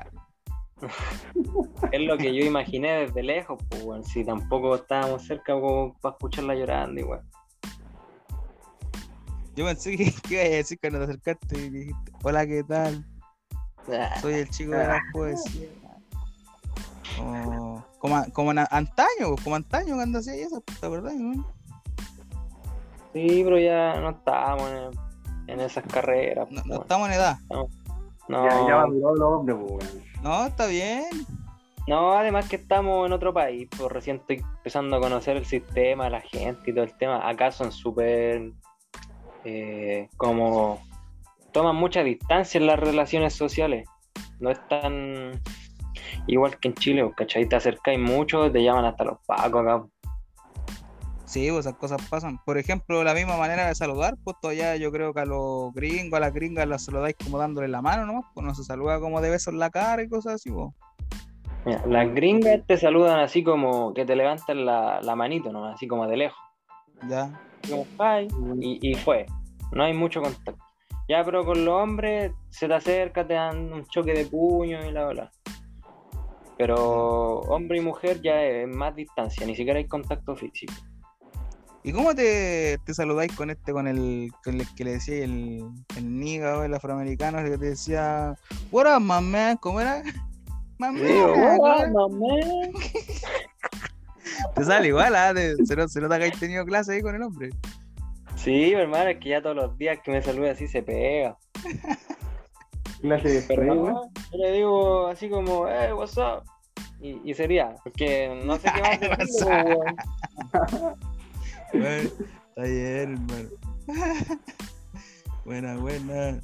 es lo que yo imaginé desde lejos, pues, weón. Si tampoco estábamos cerca como para escucharla llorando, igual. Yo pensé que, que iba a decir cuando te acercaste y dijiste, hola, ¿qué tal? Ah, Soy el chico de la poesía. Oh, como, como antaño, pues, como antaño cuando hacía eso, ¿te acordás? no? Sí, pero ya no estábamos en, en esas carreras. No, pues, no estamos en edad. No, Ya, ya maduró los hombres, pues. No, está bien. no, además que estamos en otro país, pues recién estoy empezando a conocer el sistema, la gente y todo el tema. Acá son súper eh, como toman mucha distancia en las relaciones sociales. No es tan igual que en Chile, pues, ¿cachai? Te acercáis mucho, te llaman hasta los pacos acá. Sí, pues esas cosas pasan. Por ejemplo, la misma manera de saludar, pues todavía yo creo que a los gringos, a las gringas las saludáis como dándole la mano, ¿no? Pues no se saluda como de besos en la cara y cosas así, pues. Mira, las gringas te saludan así como que te levantan la, la manito, ¿no? Así como de lejos. Ya. Como "Hi", y, y fue. No hay mucho contacto. Ya, pero con los hombres se te acerca, te dan un choque de puño y la bla. Pero hombre y mujer ya es más distancia, ni siquiera hay contacto físico. ¿Y cómo te, te saludáis con este, con el, con el que le decía el, el niga o el afroamericano, el que te decía, what up, my man? ¿Cómo era? My man, ¿cómo era? Te sale igual, ¿ah? Se, no- se nota que has tenido clase ahí con el hombre. Sí, hermano, es que ya todos los días que me saluda así se pega. Clase de no, weón. yo le digo así como, hey, what's up? Y, y sería, porque no sé qué más decirle. Bueno, está bien, hermano. buena, buena.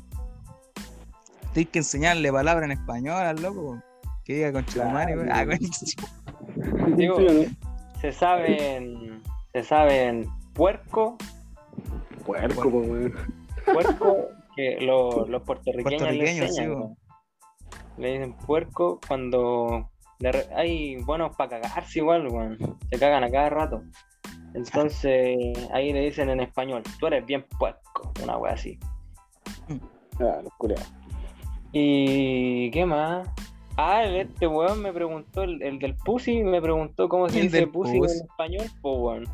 Tienes que enseñarle palabras en español al loco. Que diga con Claro. Ah, con Digo, Sí, ¿o no? Se saben, se saben puerco, Puerco, pues, weón. puerco, que lo- los puertorriqueños, le Puertorriqueños, sí, enseñan. ¿no? Le dicen puerco cuando de re- hay buenos para cagarse igual, weón. Se cagan a cada rato. Entonces ahí le dicen en español, tú eres bien puerco, una wea así. Ah, los culiados. ¿Y qué más? Ah, el, este weón me preguntó, el, el del pussy, me preguntó cómo se El dice pussy en español, pues weón.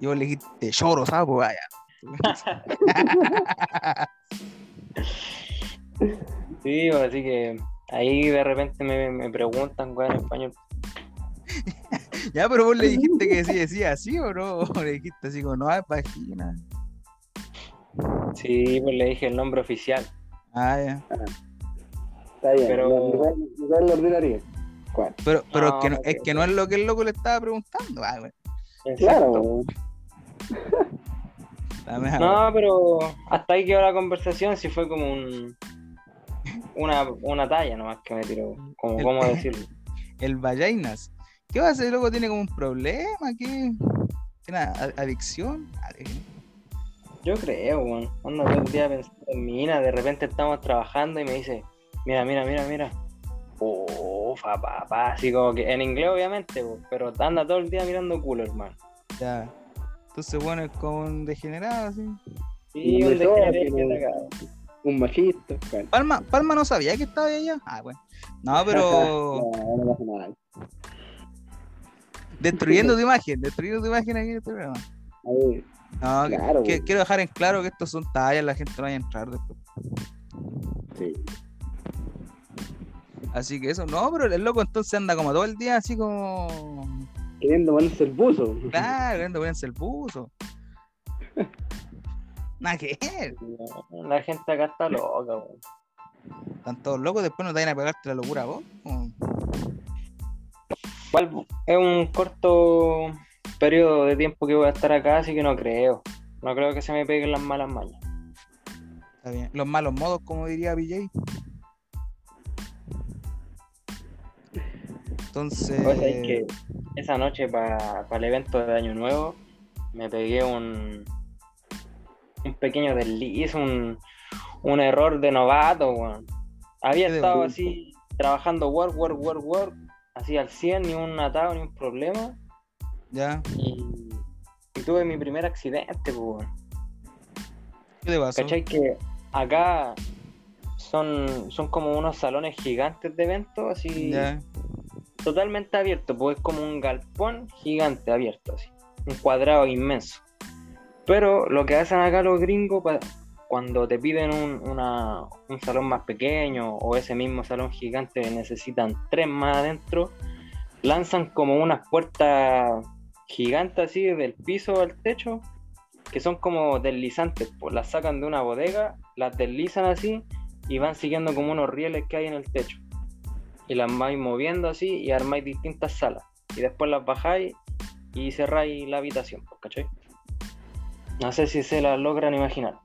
Y vos le dijiste lloro, sapo, vaya. Sí, pues, así que ahí de repente me, me preguntan, weón, en español. ya, pero vos le dijiste que sí decía así o no. O le dijiste así como, no, es vagina. Sí, pues le dije el nombre oficial. Ah, ya. Está bien. Pero- Pero... Igual, igual lo ordinaría. ¿Cuál? Pero, pero No, es, que no, es que no es lo que el loco le estaba preguntando. Ah, bueno. Claro, No, pero hasta ahí quedó la conversación, si fue como un una, una talla nomás que me tiró. Como, El- ¿Cómo decirlo? El vagainas. ¿Qué va a hacer? El loco tiene como un problema. ¿Qué? ¿Tiene adicción? Yo creo, weón. Ando todo el día pensando en mina, de repente estamos trabajando y me dice, mira, mira, mira, mira. Ufa, papá, así como que en inglés obviamente, pero anda todo el día mirando culo, hermano. Ya. Entonces, bueno, es como un degenerado, así. Sí, Un degenerado. Un machista. ¿cuál? Palma, Palma no sabía que estaba allá. Ah, bueno. No, pero No, no nada. destruyendo tu imagen, destruyendo tu imagen aquí en este programa. No, Claro, que- quiero dejar en claro que estos son tallas, la gente no vaya a entrar después. sí. Así que eso, no, pero el loco entonces anda como todo el día así como. Queriendo ponerse el buzo. Claro, queriendo ponerse el buzo. Nada que ver. La gente acá está loca, weón. Están todos locos, después no te vayan a pegarte la locura vos. Igual es un corto periodo de tiempo que voy a estar acá, así que no creo. No creo que se me peguen las malas mañas. Está bien. Los malos modos, como diría BJ. Entonces. Pues es que esa noche para el evento de Año Nuevo me pegué un, un pequeño desliz, un, un error de novato, weón. Había ¿Qué de estado así trabajando work, work, work, work, así al 100, ni un atado, ni un problema. Ya. Y, y tuve mi primer accidente, pues, weón. ¿Qué te pasó? ¿Cachai? Que acá son, son como unos salones gigantes de eventos, así Ya. Totalmente abiertos, pues es como un galpón gigante abierto, así, un cuadrado inmenso. Pero lo que hacen acá los gringos, cuando te piden un, una- un salón más pequeño o ese mismo salón gigante necesitan tres más adentro, lanzan como unas puertas gigantes así del piso al techo, que son como deslizantes, pues las sacan de una bodega, las deslizan así y van siguiendo como unos rieles que hay en el techo. Y las vais moviendo así y armáis distintas salas. Y después las bajáis y cerráis la habitación, pues, ¿cachai? No sé si se la logran imaginar.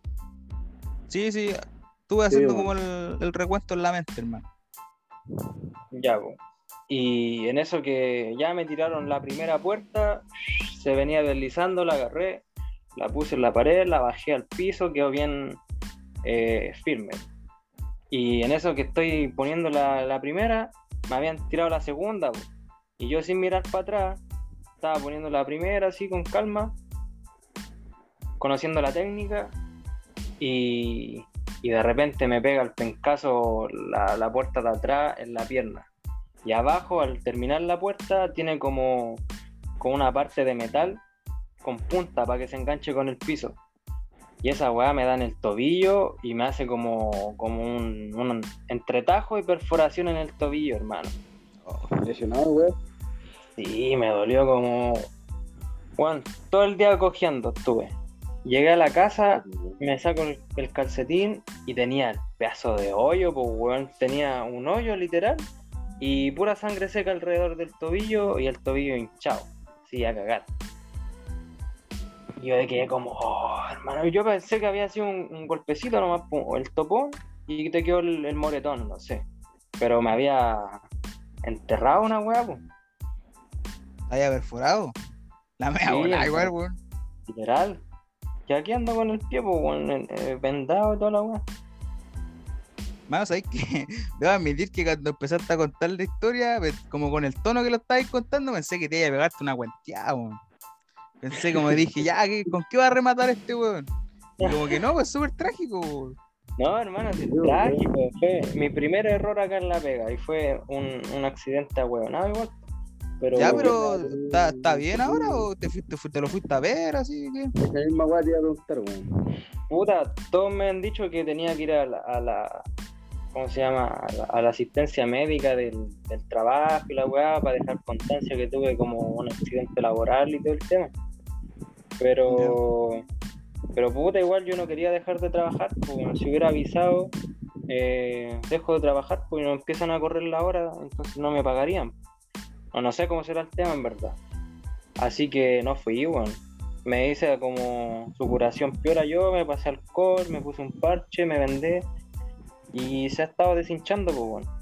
Sí, sí. Estuve haciendo como el, el recuento en la mente, hermano. Ya, po. Y en eso que ya me tiraron la primera puerta, se venía deslizando, la agarré, la puse en la pared, la bajé al piso, quedó bien eh, firme. Y en eso que estoy poniendo la, primera, me habían tirado la segunda, y yo sin mirar para atrás, estaba poniendo la primera así con calma, conociendo la técnica, y, de repente me pega el pencazo la, la puerta de atrás en la pierna. Y abajo, al terminar la puerta, tiene como, como una parte de metal con punta para que se enganche con el piso. Y esa weá me da en el tobillo y me hace como, como un, un entretajo y perforación en el tobillo, hermano. Lesionado, weón. Sí, me dolió como. Bueno, todo el día cojeando estuve. Llegué a la casa, me saco el, el calcetín y tenía el pedazo de hoyo, pues weón, tenía un hoyo literal y pura sangre seca alrededor del tobillo y el tobillo hinchado, sí, a cagar. Y yo de quedé como, oh, hermano, yo pensé que había sido un, un golpecito nomás, pum, el topón y te quedó el, el moretón, no sé. Pero me había enterrado una weá, pues, Haya perforado. La mea Sí, bola, igual, weón. literal. Y aquí ando con el pie, pues, weón, eh, vendado y toda la weá. Mano, ¿sabes qué? Debo admitir que cuando empezaste a contar la historia, como con el tono que lo estabais contando, pensé que te iba a pegarte una cuenteada, weón. Pensé como dije, ya, ¿qué- ¿con qué va a rematar este weón? Y como que no, pues súper trágico, weón. No, hermano, weón. trágico. Fue mi primer error acá en la pega y fue un, un accidente a huevonado igual. Pero, Ya, pero ¿está, bien ahora o te, fuiste, fu- te lo fuiste a ver así que? Esa misma weá te iba a preguntar, weón. puta, todos me han dicho que tenía que ir a la, a la- ¿cómo se llama? A la, a la asistencia médica del, del trabajo y la weá para dejar constancia que tuve como un accidente laboral y todo el tema. Pero, pero puta, igual yo no quería dejar de trabajar, porque si hubiera avisado, eh, dejo de trabajar porque no empiezan a correr la hora, entonces no me pagarían. O no sé cómo será el tema en verdad. Así que no fui, weón. Me hice como su curación peor yo, me pasé alcohol, me puse un parche, me vendé y se ha estado deshinchando, pues bueno.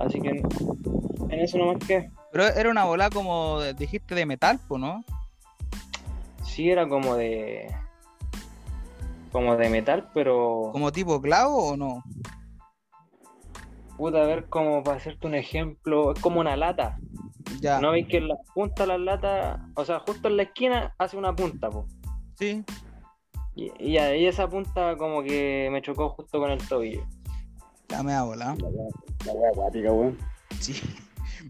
Así que en eso nomás que Pero era una bola como dijiste de metal, pues, ¿no? Sí era como de como de metal, pero Como tipo clavo o no? puta, a ver como para hacerte un ejemplo, es como una lata. Ya. ¿No veis que en la punta de la lata, o sea, justo en la esquina hace una punta, pues? Sí. Y, y ahí esa punta como que me chocó justo con el tobillo. Ya me da bola. La weá acuática, weón. Sí.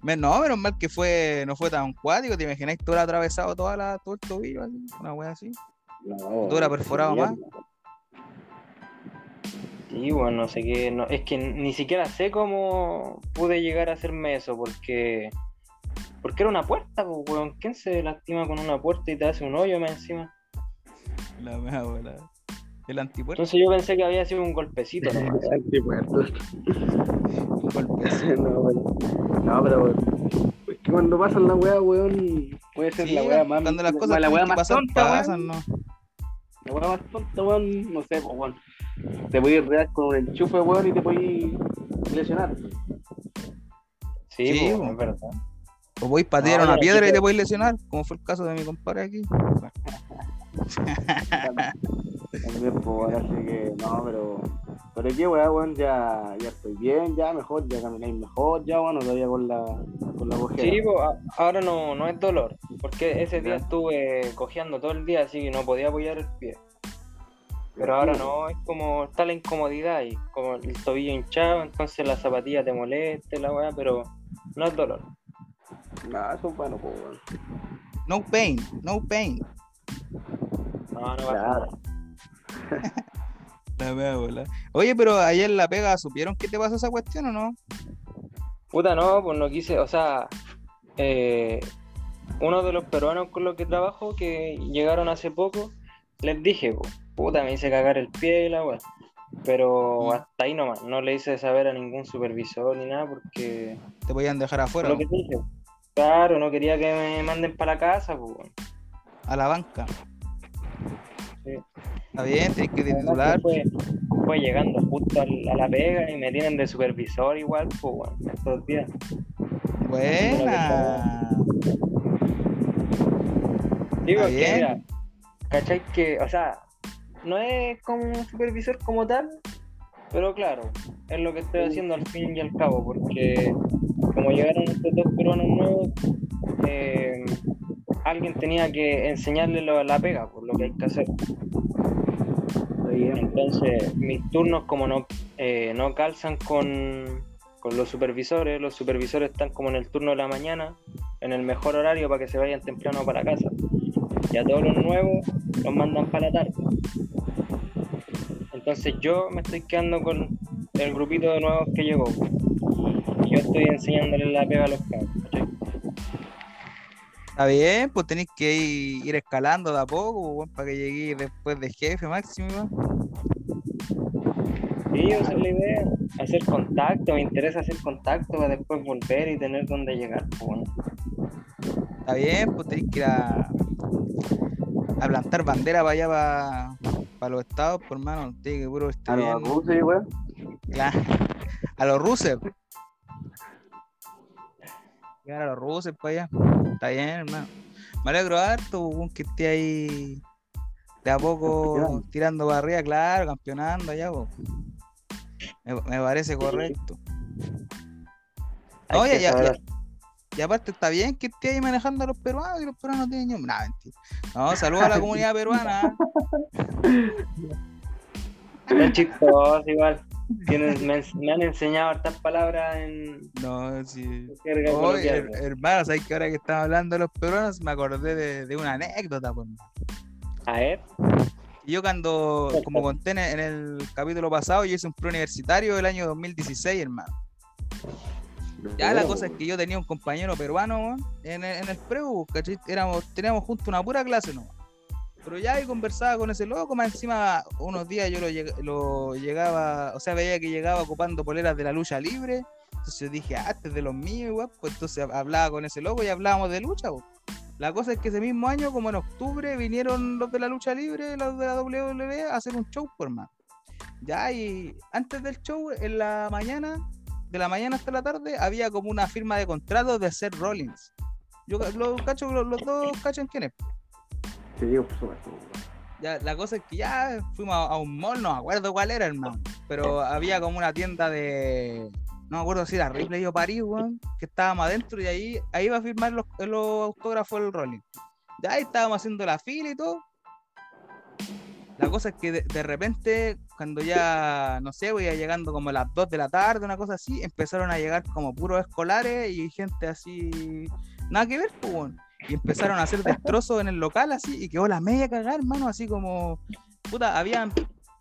No, menos mal que fue, no fue tan cuático, te imagináis todo atravesado toda la, todo el tobillo, así, una wea así. No, ¿Tú era perforado más? Sí, bueno, no sé qué, no, es que ni siquiera sé cómo pude llegar a hacerme eso, porque porque era una puerta, pues, weón. ¿Quién se lastima con una puerta y te hace un hoyo más encima? La mea bola. El antipuerto. Entonces yo pensé que había sido un golpecito, ¿no? Antipuerto. Un golpe así. no, weón. no, pero weón, es que cuando pasan la weá, weón, puede ser Sí, la weá más. cuando las cosas la weá más tonta, weón. pasan, ¿no? La weá más tonta, weón, no sé, pues, weón. Te puedes rear con un enchufe, weón, y te puedes lesionar. Sí, Sí, pues, po. es verdad. O podéis patear No, una pero piedra y te- te podéis lesionar, como fue el caso de mi compadre aquí. También, pues, así que, no, pero. Pero qué weá, weón, ya, ya estoy bien, ya mejor, ya camináis mejor, ya, bueno, todavía con la, con la cojera. Sí, pues, ahora no, no es dolor, porque ese día Ya. estuve cojeando todo el día, así que no podía apoyar el pie. Pero ahora no, es como está la incomodidad y como el tobillo hinchado, entonces la zapatilla te moleste, la weá, pero no es dolor. Nah, eso es bueno, pues, weón. No pain, no pain. No, no pasa Claro. nada. La bola. Oye, pero ayer en la pega, ¿supieron qué te pasó esa cuestión o no? Puta, no, pues no quise, o sea, eh, uno de los peruanos con los que trabajo que llegaron hace poco, les dije, puta, me hice cagar el pie y la weá. Pero Mm. hasta ahí nomás, no le hice saber a ningún supervisor ni nada porque Te podían dejar afuera, lo que te dije. Claro, no quería que me manden para la casa, pues. a la banca. Sí. Está bien, tenés que titular. Fue, fue llegando justo a la pega y me tienen de supervisor igual, pues, weón, estos días. Buena. Digo que, mira, ¿cachai? Que, o sea, no es como un supervisor como tal, pero claro, es lo que estoy haciendo al fin y al cabo, porque como llegaron estos dos peruanos nuevos, eh, alguien tenía que enseñarle lo- la pega, por lo que hay que hacer. Entonces, mis turnos como no, eh, no calzan con, con los supervisores, los supervisores están como en el turno de la mañana, en el mejor horario para que se vayan temprano para casa. Y a todos los nuevos los mandan para la tarde. Entonces yo me estoy quedando con el grupito de nuevos que llegó. Yo estoy enseñándole la pega a los cabros. Está bien, pues tenéis que ir, escalando de a poco, pues, para que lleguéis después de jefe máximo. Sí, esa es la idea. Hacer contacto, me interesa hacer contacto para después volver y tener donde llegar. pues, bueno. Está bien, pues tenéis que ir a, a plantar bandera para allá, para, los estados, por mano. Tiene que puro estar A los abusos, weón. Claro. A los rusos. Llegar a los rusos para allá. Está bien, hermano. Me alegro harto, que esté ahí de a poco tirando para arriba, claro, campeonando allá, po. Me, me parece correcto. Oye, ya- ya- Y aparte está bien que esté ahí manejando a los peruanos y los peruanos tienen ñom- Nah, mentira. No, saludos a la comunidad peruana. Está chistoso igual. Tienen- me, me han enseñado hartas palabras en No, sí. her- hermano, ¿sabes que ahora que estamos hablando de los peruanos me acordé de, de una anécdota, pues. A ver, Yo cuando, como conté en el, en el capítulo pasado, yo hice un preuniversitario del año 2016, hermano. Ya la cosa es que yo tenía un compañero peruano en el, en el preu, ¿cachai? Éramos, teníamos junto una pura clase no Pero ya ahí conversaba con ese loco, más encima unos días yo lo, lleg- lo llegaba, o sea, veía que llegaba ocupando poleras de la lucha libre. Entonces yo dije, ah, este es de los míos, igual. Pues entonces hablaba con ese loco y hablábamos de lucha, weón. La cosa es que ese mismo año, como en octubre, vinieron los de la lucha libre, los de la WWE, a hacer un show, por más. Ya, y antes del show, en la mañana, de la mañana hasta la tarde, había como una firma de contrato de Seth Rollins. Yo los cacho, los, los dos cachan quién es. Sí, por supuesto. weón. Ya, la cosa es que ya fuimos a, a un mall, no me acuerdo cuál era, hermano. Pero había como una tienda de. No me acuerdo si era Ripley o París, weón. Que estábamos adentro y ahí, ahí iba a firmar los, los autógrafos del Rolling. Ya ahí estábamos haciendo la fila y todo. La cosa es que de, de repente, cuando ya, no sé, voy llegando como a las 2 de la tarde, una cosa así, empezaron a llegar como puros escolares y gente así, nada que ver, pues. Y empezaron a hacer destrozos en el local así y quedó la media cagada, hermano, así como, puta, habían,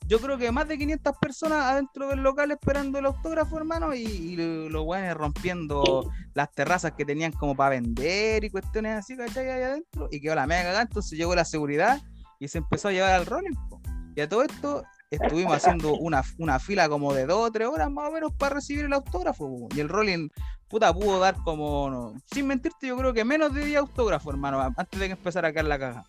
yo creo que más de 500 personas adentro del local esperando el autógrafo, hermano, y, y lo- los weones rompiendo las terrazas que tenían como para vender y cuestiones así, ¿cachai? Ahí adentro, y quedó la media cagada, entonces llegó la seguridad y se empezó a llevar al rolling, po. y a todo esto estuvimos haciendo una, una fila como de dos o tres horas más o menos para recibir el autógrafo, y el rolling puta, pudo dar como, no, sin mentirte, yo creo que menos de 10 autógrafos, hermano, antes de que empezara a caer la caja.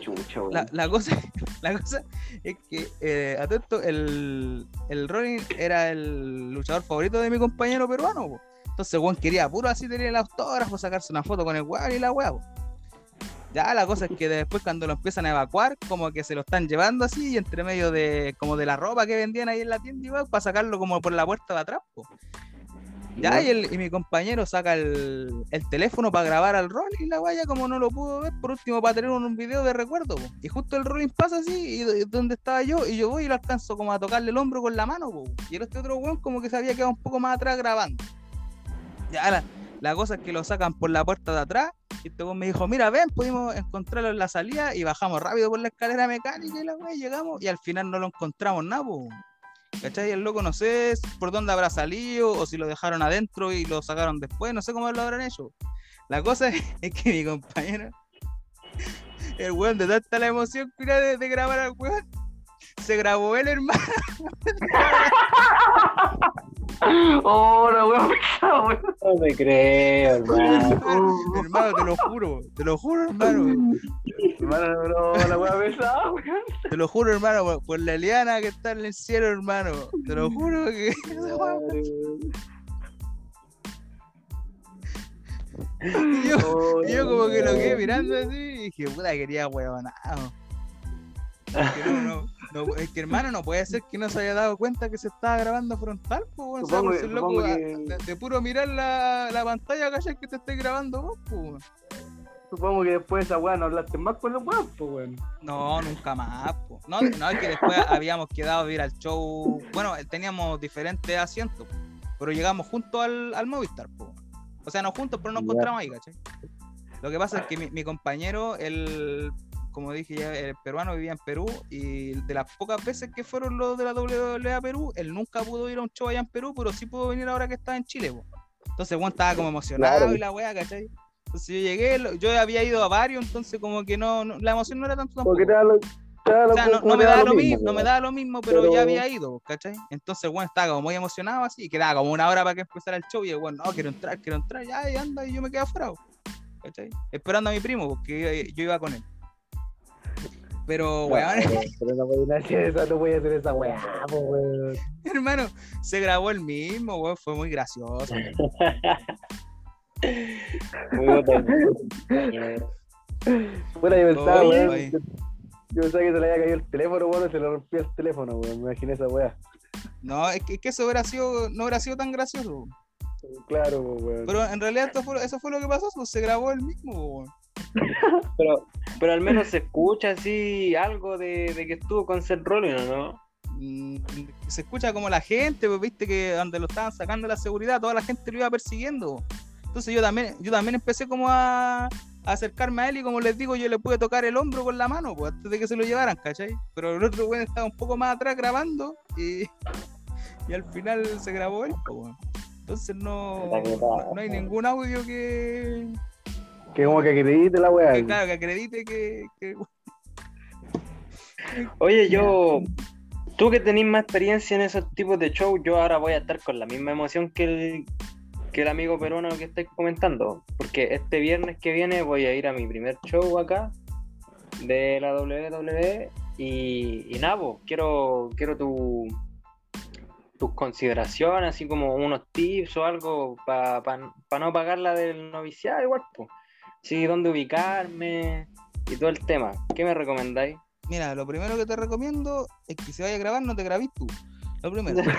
Chucha. La, la cosa, la cosa es que eh, a todo esto, el, el Ronin era el luchador favorito de mi compañero peruano. po. Entonces, Juan quería puro así tener el autógrafo, sacarse una foto con el weón y la weá. Ya la cosa es que después cuando lo empiezan a evacuar, como que se lo están llevando así, y entre medio de como de la ropa que vendían ahí en la tienda, igual, para sacarlo como por la puerta de atrás. po. Ya, y, el- y mi compañero saca el, el teléfono para grabar al Rolling y la guaya, como no lo pudo ver, por último para tener un, un video de recuerdo. po. Y justo el Rolling pasa así, y do- donde estaba yo, y yo voy y lo alcanzo como a tocarle el hombro con la mano. po. Y el este otro weón como que se había quedado un poco más atrás grabando. Ya, la, la cosa es que lo sacan por la puerta de atrás, y este weón me dijo, mira, ven, pudimos encontrarlo en la salida, y bajamos rápido por la escalera mecánica, y la weá, y llegamos, y al final no lo encontramos nada, po. ¿Cachai? El loco no sé por dónde habrá salido o si lo dejaron adentro y lo sacaron después, no sé cómo lo habrán hecho. La cosa es, que mi compañero, el weón de tanta la emoción que de grabar al weón, se grabó él, hermano. Oh, la weón pesada, weón. No me creo, hermano. hermano, te lo juro, te lo juro, hermano. Hermano, no, la weón pesada, weón. Te lo juro, hermano, por, por la liana que está en el cielo, hermano. Te lo juro que. esa weá- Y yo, Oh, y yo como que lo quedé mirando así y dije, puta, quería huevonado. No, no, no, es que hermano, no puede ser que no se haya dado cuenta que se estaba grabando frontal, pues, o sea, por ser loco, supongo a- que- de, de puro mirar la, la pantalla, ¿cachai? Que te estés grabando vos, pues. Supongo que después de esa weá no hablaste más con los weón, pues weón. No, nunca más, po. No, no, es que después habíamos quedado a ir al show. Bueno, teníamos diferentes asientos, pero llegamos juntos al, al Movistar, po. O sea, no juntos, pero nos encontramos ahí, ¿cachai? Lo que pasa es que mi, mi compañero, el, como dije ya, el peruano vivía en Perú y de las pocas veces que fueron los de la WWE a Perú, él nunca pudo ir a un show allá en Perú, pero sí pudo venir ahora que está en Chile, po. Entonces, Juan estaba como emocionado Claro. y la wea, ¿cachai? Entonces yo llegué, yo había ido a varios, entonces como que no, no- la emoción no era tanto tampoco. O sea, no, me daba lo mismo, no me daba lo mismo, pero, Pero- ya había ido, ¿cachai? Entonces, bueno, estaba como muy emocionado así, y quedaba como una hora para que empezara el show, y yo, bueno, no, quiero entrar, quiero entrar, ya, y anda, y yo me quedé afuera, ¿cachai? Esperando a mi primo, porque yo, yo iba con él. Pero, weón, No, pero no voy a hacer esa, no voy a hacer esa weá, weón. hermano, se grabó el mismo, weón, fue muy gracioso. Puta. Bueno, yo pensaba, weón, yo, yo pensaba que se le había caído el teléfono, weón, y se le rompió el teléfono, weón. Me imaginé esa weá. No, es que, es que eso hubiera sido, no hubiera sido tan gracioso. Claro, weón. Pero en realidad esto fue, eso fue lo que pasó, pues, se grabó el mismo, weón. Pero, pero al menos se escucha así algo de, de que estuvo con Seth Rollins, ¿o ¿no? Se escucha como la gente, pues viste que donde lo estaban sacando la seguridad, toda la gente lo iba persiguiendo. Entonces yo también, yo también empecé como a, a acercarme a él y como les digo, yo le pude tocar el hombro con la mano, pues antes de que se lo llevaran, ¿cachai? Pero el otro güey estaba un poco más atrás grabando y, y al final se grabó él, pues. Entonces no, no hay ningún audio que, Que como que acredite la weá. que, claro, que acredite que, que- Oye, yo, tú que tenés más experiencia en esos tipos de show, yo ahora voy a estar con la misma emoción que el, que el amigo peruano que estáis comentando. Porque este viernes que viene voy a ir a mi primer show acá de la WWE y, y pues, quiero, quiero tu, tus consideraciones, así como unos tips o algo para no pagar la del noviciado igual, pues. Sí, dónde ubicarme y todo el tema. ¿Qué me recomendáis? Mira, lo primero que te recomiendo es que si vayas a grabar no te grabís tú. Lo primero. Eso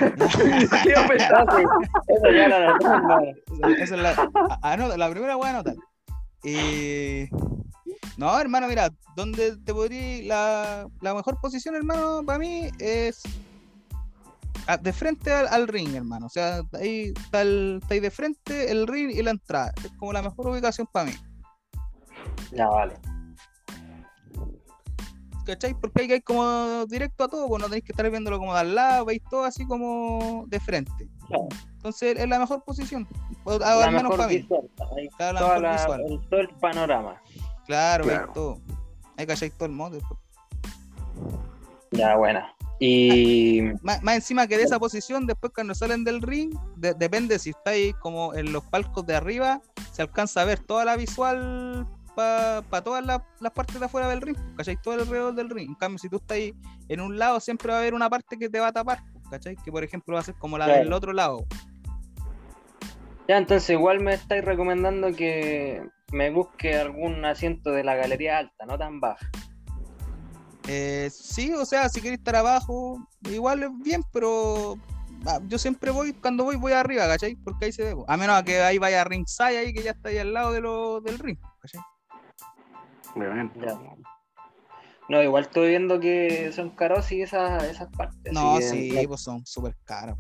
ya la esa es la, anota- la primera voy a anotar. Eh, no, hermano, mira, donde te podría. La, la mejor posición, hermano, para mí es. a- de frente al, al ring, hermano. O sea, ahí está, el- está ahí de frente el ring y la entrada. Es como la mejor ubicación para mí. Ya, vale. ¿Cachai? Porque hay que ir como directo a todo, pues no tenéis que estar viéndolo como de al lado, veis todo así como de frente. Claro. Entonces es la mejor posición. O- La al menos mejor para mí. visual. Claro, la toda mejor la- visual. el- todo el panorama. Claro, veis todo. Ahí cacháis todo el modo. Ya, buena. Y Más, más encima que de esa posición, después cuando salen del ring, de- depende si estáis como en los palcos de arriba, se alcanza a ver toda la visual para todas las, las partes de afuera del ring, ¿cachai? Todo alrededor del ring. En cambio, si tú estás ahí en un lado, siempre va a haber una parte que te va a tapar, ¿cachai? Que por ejemplo va a ser como la Claro. del otro lado. ya, entonces igual me estáis recomendando que me busque algún asiento de la galería alta, no tan baja. Eh, sí, o sea, si queréis estar abajo, igual es bien, pero ah, yo siempre voy, cuando voy, voy arriba, ¿cachai? Porque ahí se ve. A menos que ahí vaya ringside ahí, que ya está ahí al lado de lo, del ring, ¿cachai? Obviamente. Ya. No, igual estoy viendo que son caros y esas, esas partes. No, sí, pues son súper caros.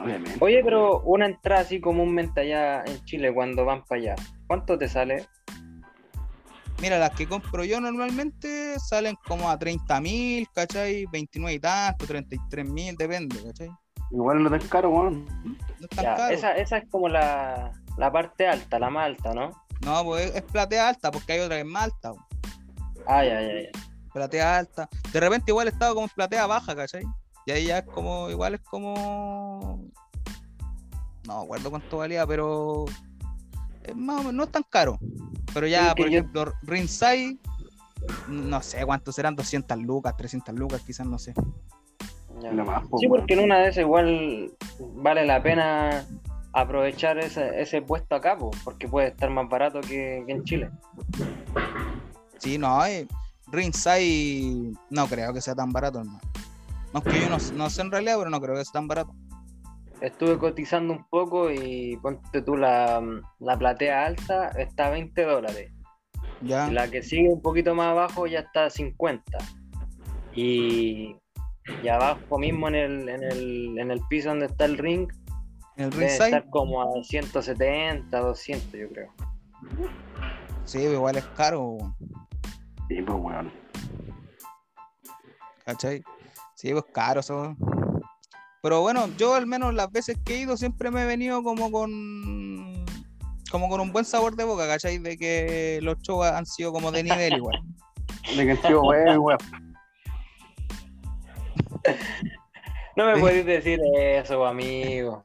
Obviamente. Oye, pero una entrada así comúnmente allá en Chile cuando van para allá, ¿cuánto te sale? Mira, las que compro yo normalmente salen como a 30 mil, ¿cachai? 29 y tanto, 33 mil, depende, ¿cachai? Igual no es tan caro, weón. No es tan Ya, caro. esa, esa es como la, la parte alta, la más alta, ¿no? No, pues es, platea alta, porque hay otra que es más alta. po. Ya, ya, ya. Platea alta. De repente igual estaba como en platea baja, ¿cachai? Y ahí ya es como, igual es como. No me acuerdo cuánto valía, pero. Es más o menos, no es tan caro. Pero ya, Sí, por yo- ejemplo, Ringside, no sé cuántos serán, 200 lucas, 300 lucas, quizás, no sé. ya. Más, Sí, porque en una de esas igual vale la pena aprovechar ese, ese puesto acá, po, porque puede estar más barato que, que en Chile. Sí, no, eh, Ringside no creo que sea tan barato, hermano. No es que yo no, no sé en realidad, pero no creo que sea tan barato. Estuve cotizando un poco y ponte tú la, la platea alta está a 20 dólares. Ya, La que sigue un poquito más abajo ya está a 50. Y, y abajo mismo en el, en, el, en el piso donde está el ring el debe Ringside, estar como a 170, 200 yo creo. sí, igual es caro. Sí, pues, weón. ¿Cachai? Sí, pues caro eso. Pero bueno, yo al menos las veces que he ido siempre me he venido como con como con un buen sabor de boca, ¿cachai? De que los shows han sido como de nivel igual. De que han sido weón, weón. No me podéis decir eso, amigo.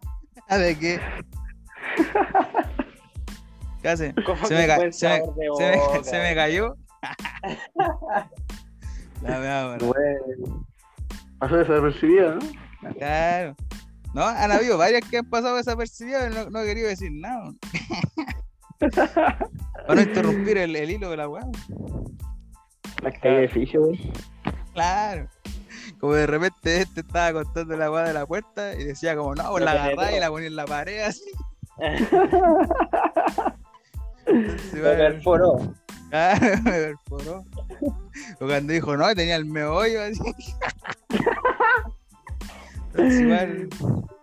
¿De qué? ¿Qué hace? ¿Cómo Se me, ca- se me- sabor de se me- boca? se me cayó. La mea, bueno. Pasó desapercibida, ¿no? Claro. No, han habido varias que han pasado desapercibidas y no, no he querido decir nada. Para no interrumpir el, el hilo de la weá. La calle de ficha, weón. Claro. Como de repente este estaba contando la weá de la puerta y decía como, no, pues la Lo agarraba y la ponía en la pared así. Se Me perforó. Claro, me perforó. O cuando dijo, no, tenía el meollo así. Entonces, igual,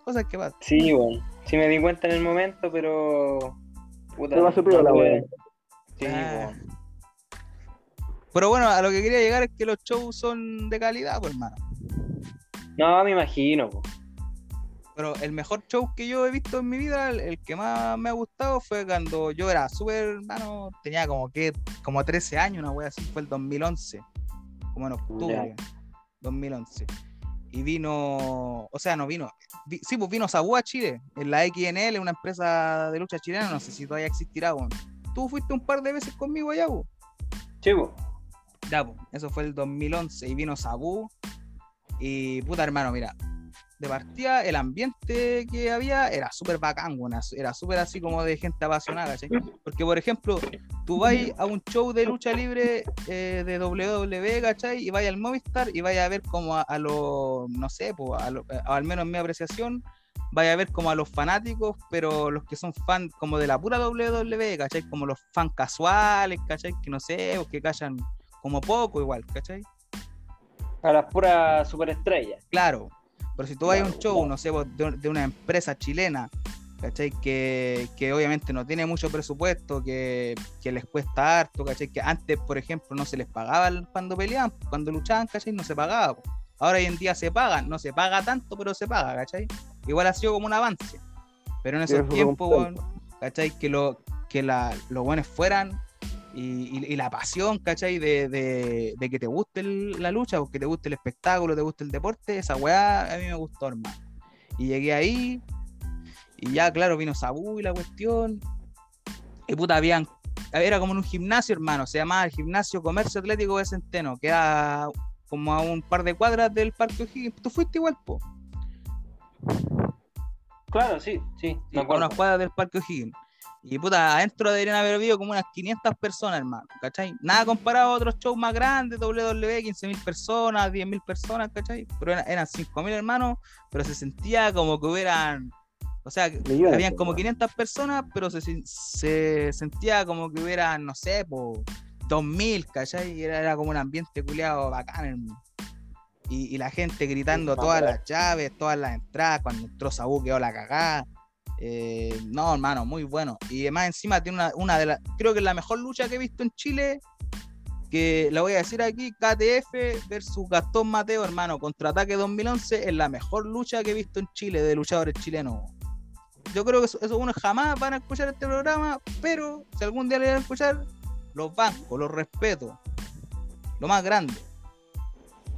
cosas que pasan. Sí, bueno. Sí me di cuenta en el momento, pero. Puta, pasó piola, tuve- weón. Sí, Ah. bueno. Pero bueno, a lo que quería llegar es que los shows son de calidad, pues hermano. No, me imagino. po. Pero el mejor show que yo he visto en mi vida, el, el que más me ha gustado fue cuando yo era súper, hermano, tenía como que, como 13 años, una wea así, fue el 2011, como en octubre, 2011. Y vino, o sea, no vino, vi- sí, pues vino Sabu a Chile, en la XNL, una empresa de lucha chilena, no sé si todavía existirá, weón. Tú fuiste un par de veces conmigo allá, weón. Sí, po. Ya, eso fue el 2011 y vino Sabu. Y puta hermano, mira, de partida el ambiente que había era súper bacán, weón, era súper así como de gente apasionada, ¿cachai? Porque, por ejemplo, tú vas a un show de lucha libre eh, de WWE, ¿cachai? Y vayas al Movistar y vayas a ver como a, los, no sé, pues, lo- eh, al menos en mi apreciación, vaya a ver como a los fanáticos, pero los que son fan como de la pura WWE, ¿cachai? Como los fan casuales, ¿cachai? Que no sé, o que callan como poco igual, ¿cachai? A las puras superestrellas. Claro, pero si tú vas a un Claro, show, claro. no sé, de, de una empresa chilena, ¿cachai? Que, que obviamente no tiene mucho presupuesto, que, que les cuesta harto, ¿cachai? Que antes, por ejemplo, no se les pagaba cuando peleaban, cuando luchaban, ¿cachai? No se pagaba. Ahora hoy en día se pagan, no se paga tanto, pero se paga, ¿cachai? Igual ha sido como un avance. Pero en esos eso tiempos, weón, ¿cachai? Que, lo, que la, los buenos fueran y, y- y la pasión, ¿cachai? De, de, de que te guste el- la lucha, o que te guste el espectáculo, te guste el deporte, esa weá a mí me gustó, hermano. Y llegué ahí, y ya, claro, vino Sabu y la cuestión. Y puta, habían. Era como en un gimnasio, hermano. Se llamaba el Gimnasio Comercio Atlético de Centeno, que era como a un par de cuadras del Parque O'Higgins. Tú fuiste igual, po. Claro, sí, sí. Sí, a unas cuadras del Parque O'Higgins. Y puta, adentro deberían haber habido como unas 500 personas, hermano, ¿cachai? Nada comparado a otros shows más grandes, WWE, 15.000 personas, 10.000 personas, ¿cachai? Pero eran, eran 5.000 hermanos, pero se sentía como que hubieran, o sea, Millones, habían como weón. 500 personas, pero se, se sentía como que hubieran, no sé, po, 2.000, ¿cachai? Era, era como un ambiente culiado bacán, hermano. Y, y la gente gritando Sí, todas las llaves, todas las entradas, cuando entró Sabu quedó la cagada. Eh, no, hermano, muy bueno. Y además encima tiene una, una de las, creo que es la mejor lucha que he visto en Chile, que la voy a decir aquí, KTF versus Gastón Mateo, hermano, contraataque 2011, es la mejor lucha que he visto en Chile de luchadores chilenos. Yo creo que eso, eso uno jamás van a escuchar este programa, pero si algún día le van a escuchar, los banco, los respeto. Lo más grande.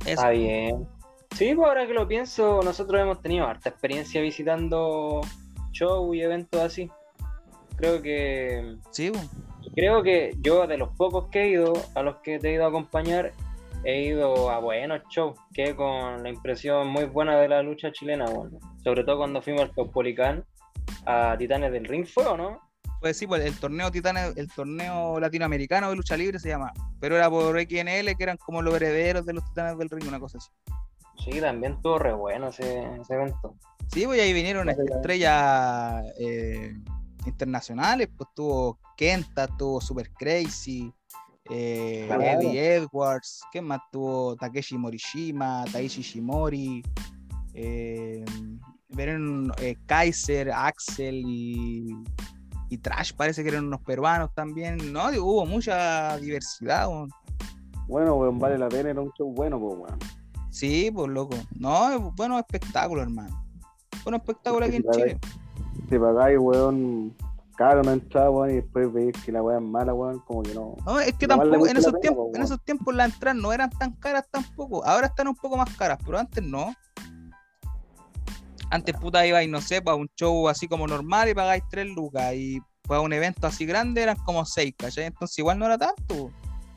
Está bien. Sí, pues ahora que lo pienso, nosotros hemos tenido harta experiencia visitando shows y eventos así. Creo que Sí, creo que yo de los pocos que he ido, a los que te he ido a acompañar, he ido a buenos shows, que con la impresión muy buena de la lucha chilena, bueno. Sobre todo cuando fuimos al Caupolicán a Titanes del Ring, ¿fue o no? Pues sí, pues el torneo Titanes, el torneo latinoamericano de lucha libre se llama, pero era por XNL, que eran como los herederos de los Titanes del Ring, una cosa así. Sí, también estuvo re bueno ese, ese evento. Sí, pues ahí vinieron estrellas eh, internacionales, pues tuvo Kenta, tuvo Super Crazy, eh, Claro. Eddie Edwards, ¿qué más tuvo? Takeshi Morishima, Taishi Shimori, eh, eh, Kaiser, Axel y, y Trash, parece que eran unos peruanos también, ¿no? Hubo mucha diversidad, weón. Bueno, weón, vale la pena, era un show bueno, pues, weón. Sí, pues loco. No, es bueno espectáculo, hermano. Bueno espectáculo aquí en Chile. Si pagáis, weón, caro una entrada, weón, y después veis que la weá es mala, weón, como que no. No, es que tampoco, en esos, pena, tiempos, po, en weón. esos tiempos las entradas no eran tan caras tampoco. Ahora están un poco más caras, pero antes no. Antes, puta, ibais, no sé, para un show así como normal y pagáis 3 lucas. Y para un evento así grande eran como 6, ¿cachai? Entonces igual no era tanto.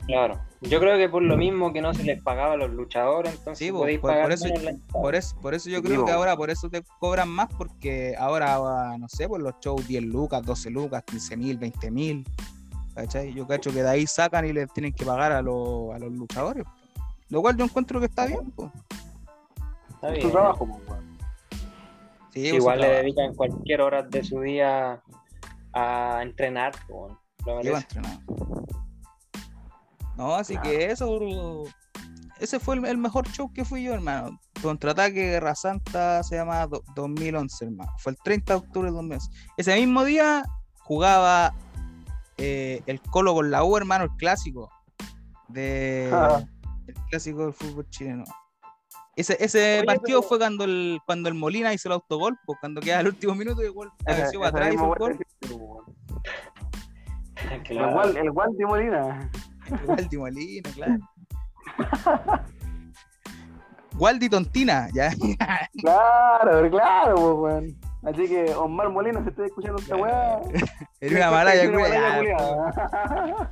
Claro. Yo creo que por lo mismo que no se les pagaba a los luchadores, entonces Sí, podéis por- pagar por eso- la. Por eso, por eso yo creo que ahora por eso te cobran más, porque ahora, ah, no sé, por los shows 10 lucas, 12 lucas, 15 mil, 20 mil. ¿Cachai? Yo cacho que de ahí sacan y les tienen que pagar a, los- a los luchadores. Lo cual yo encuentro que está bien. po. Está Es bien. su trabajo, pues, weón. Sí, pues, Igual le trabajo. dedican cualquier hora de su día a entrenar. po, lo Lleva merece. No, así Claro. que eso, ese fue el, el mejor show que fui yo, hermano. Contraataque Guerra Santa se llama do- 2011, hermano. Fue el 30 de octubre de 2011. Ese mismo día jugaba eh, el Colo con la U, hermano, el clásico. De, Ah. El clásico del fútbol chileno. Ese, ese Oye, partido pero- fue cuando el, cuando el Molina hizo el autogol, pues, cuando queda el último minuto y el gol Ese- apareció para ese atrás y mismo hizo el gol. El Waldi Molina. Waldi Molina, claro. Waldi Tontina, ya. Claro, claro, pues, weón. Así que Omar Molina, si estoy escuchando esta weá. Era una maraya, culiada.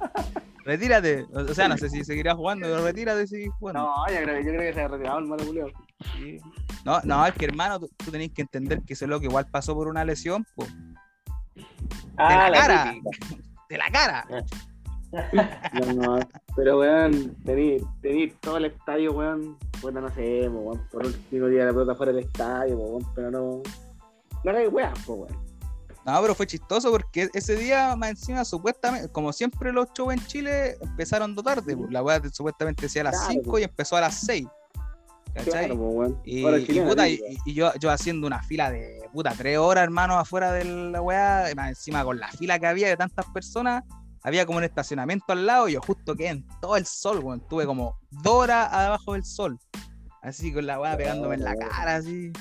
Retírate. O sea, no sé si seguirá jugando, pero retírate si jugando. No, yo creo, yo creo que se ha retirado el malo culiado. Sí. No, no, es que hermano, tú, tú tenés que entender que ese loco igual pasó por una lesión, po, Ah, de la cara. de la cara. No, pero weón, tení, tení todo el estadio, weón. Bueno, no sé, weón. Por último día la pelota fuera del estadio, weón, pero no. No hay weón, po, weón. No, pero fue chistoso porque ese día, más encima, supuestamente, como siempre los shows en Chile empezaron do tarde. La weá supuestamente decía a las Claro, 5 po. y empezó a las 6. ¿Cachai? Claro, weón. Y, y chilena, puta, sí, y, weón. y yo, yo haciendo una fila de puta tres horas, hermano, afuera de la weá, más encima con la fila que había de tantas personas, había como un estacionamiento al lado, y yo justo quedé en todo el sol, weón. Tuve como dos horas abajo del sol. Así con la weá pegándome en la cara, así.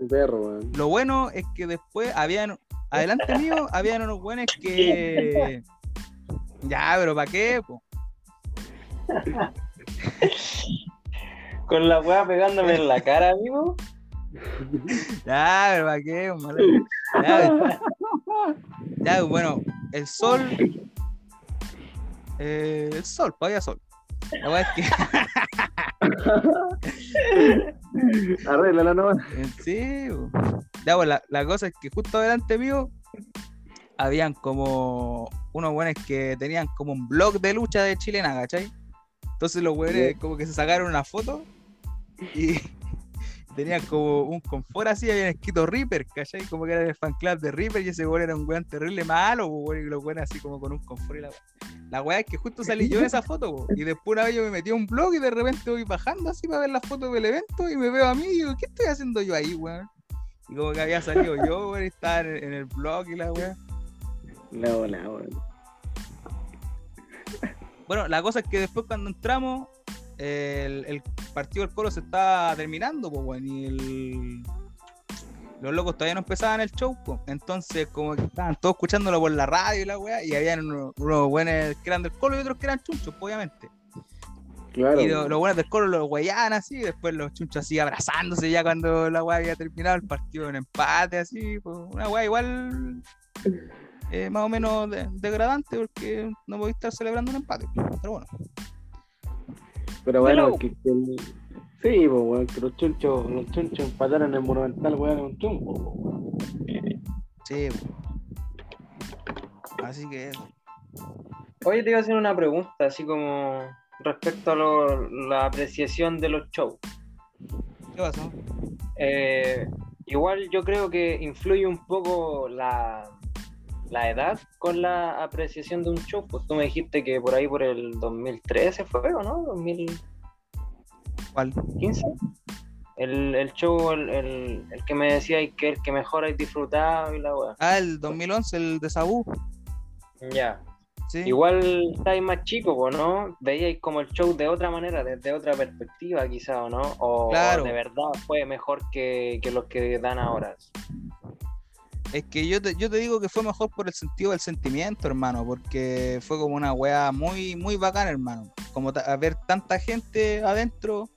Un perro, weón. Lo bueno es que después habían, adelante mío, habían unos buenos que. Ya, pero ¿para qué? po? Con la weá pegándome en la cara, amigo. Ya, pero ¿para qué? Ya, ya, bueno, el sol. Eh, el sol, había sol. La weá es que. Arréglala, no. eh, sí, ya, pues la, la cosa es que justo adelante mío habían como unos buenos que tenían como un blog de lucha de chilena, ¿cachai? Entonces los güeyes como que se sacaron una foto y tenían como un confort así, habían escrito Reaper, ¿cachai? Como que era el fan club de Reaper y ese güey era un weón terrible malo, güey, y los güeyes así como con un confort y la La weá es que justo salí yo en esa foto, po, y después una vez yo me metí a un blog y de repente voy bajando así para ver las fotos del evento y me veo a mí y digo, ¿qué estoy haciendo yo ahí, weón? Y como que había salido yo, güey, y estaba en, en el blog y la weá. No, no, weón. Bueno, la cosa es que después cuando entramos, el, el partido del Colo se estaba terminando, pues, y el- los locos todavía no empezaban el show, pues. Entonces, como que estaban todos escuchándolo por la radio y la weá, y habían unos, unos buenos que eran del Colo y otros que eran chunchos, obviamente. Claro. Y lo- los buenos del Colo los weyaban así, y después los chunchos así abrazándose ya cuando la weá había terminado el partido en empate, así, pues, una weá igual eh, más o menos de- degradante porque no podía estar celebrando un empate, pero bueno. Pero bueno, Hello. que, que el- sí, pues, weón, que los chunchos, los chunchos empataron en el Monumental, weón, un po, weón. Sí. Así que Oye, te iba a hacer una pregunta, así como respecto a lo- la apreciación de los shows. ¿qué pasó? Eh, igual yo creo que influye un poco la, la edad con la apreciación de un show. Pues tú me dijiste que por ahí por el 2013 fue, ¿o no? 2015. ¿Cuál? El, el show, el, el, el que me decía que el que mejor hay disfrutado y la weá. Ah, el 2011, el de Sabu. Ya. Sí. Igual estáis más chico, ¿no? Veíais como el show de otra manera, desde otra perspectiva, quizá, ¿o no? O, Claro. o de verdad fue mejor que, que los que dan ahora. Es que yo te, yo te digo que fue mejor por el sentido del sentimiento, hermano, porque fue como una weá muy, muy bacana, hermano. Como ta- ver tanta gente adentro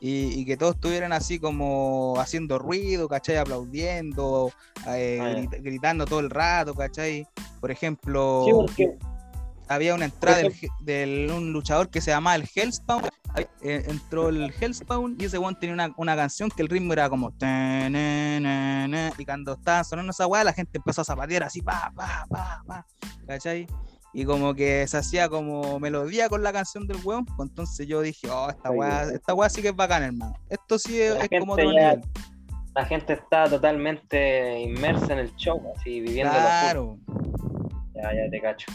y, y que todos estuvieran así como haciendo ruido, ¿cachai? Aplaudiendo, eh, Ah, grit- gritando todo el rato, ¿cachai? Por ejemplo, Sí, había una entrada del, del- un luchador que se llamaba el Hellspawn. Eh, entró el Hellspawn y ese one tenía una, una canción que el ritmo era como. y cuando estaban sonando esa weá, la gente empezó a zapatear así, pa, pa, pa, pa. ¿Cachai? Y como que se hacía como melodía con la canción del weón. pues entonces yo dije, oh, esta weá, esta weá sí que es bacana, hermano. Esto sí es, como otro ya- nivel. la gente está totalmente inmersa en el show, así viviendo Claro. Ya, ya te cacho.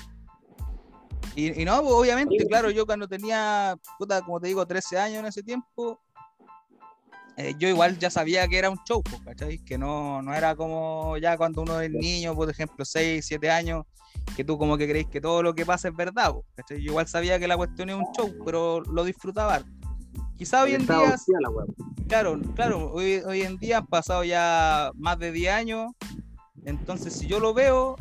Y, y no, pues, obviamente, Sí. claro, yo cuando tenía, puta, como te digo, 13 años en ese tiempo, eh, yo igual ya sabía que era un show, pues, ¿cachai? Que no, no era como ya cuando uno es niño, por ejemplo, 6, 7 años, que tú como que crees que todo lo que pasa es verdad, pues, ¿cachai? Yo igual sabía que la cuestión es un show, pero lo disfrutaba. Quizá hoy en día, claro, claro, hoy, hoy en día han pasado ya más de 10 años, entonces si yo lo veo,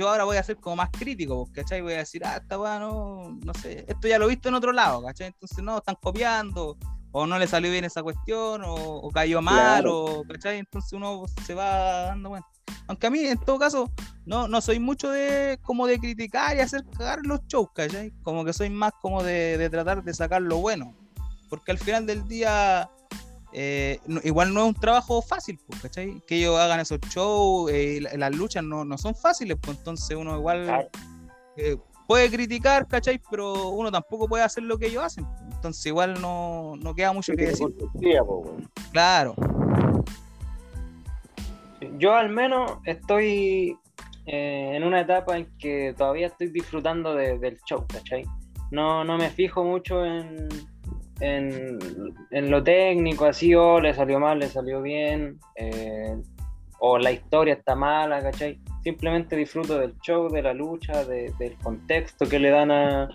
yo ahora voy a ser como más crítico, pues, ¿cachai? Voy a decir, ah, esta weá no, no sé, esto ya lo he visto en otro lado, ¿cachai? Entonces no, están copiando, o no le salió bien esa cuestión, o, o cayó mal, Claro. o, ¿cachai? Entonces uno se va dando cuenta. Aunque a mí, en todo caso, no, no soy mucho de como de criticar y hacer cagar los shows, ¿cachai? Como que soy más como de, de tratar de sacar lo bueno. Porque al final del día, eh, no- igual no es un trabajo fácil, pues, ¿cachai? Que ellos hagan esos shows, eh, las luchas no, no son fáciles, pues entonces uno igual Claro. eh, puede criticar, ¿cachai? Pero uno tampoco puede hacer lo que ellos hacen. pues. Entonces igual no, no queda mucho que decir. Claro, Yo al menos estoy eh, en una etapa en que todavía estoy disfrutando de- del show, ¿cachai? No, no me fijo mucho en, en, en lo técnico, así, o le salió mal, le salió bien, eh, o la historia está mala, ¿cachai? Simplemente disfruto del show, de la lucha, de- del contexto que le dan a,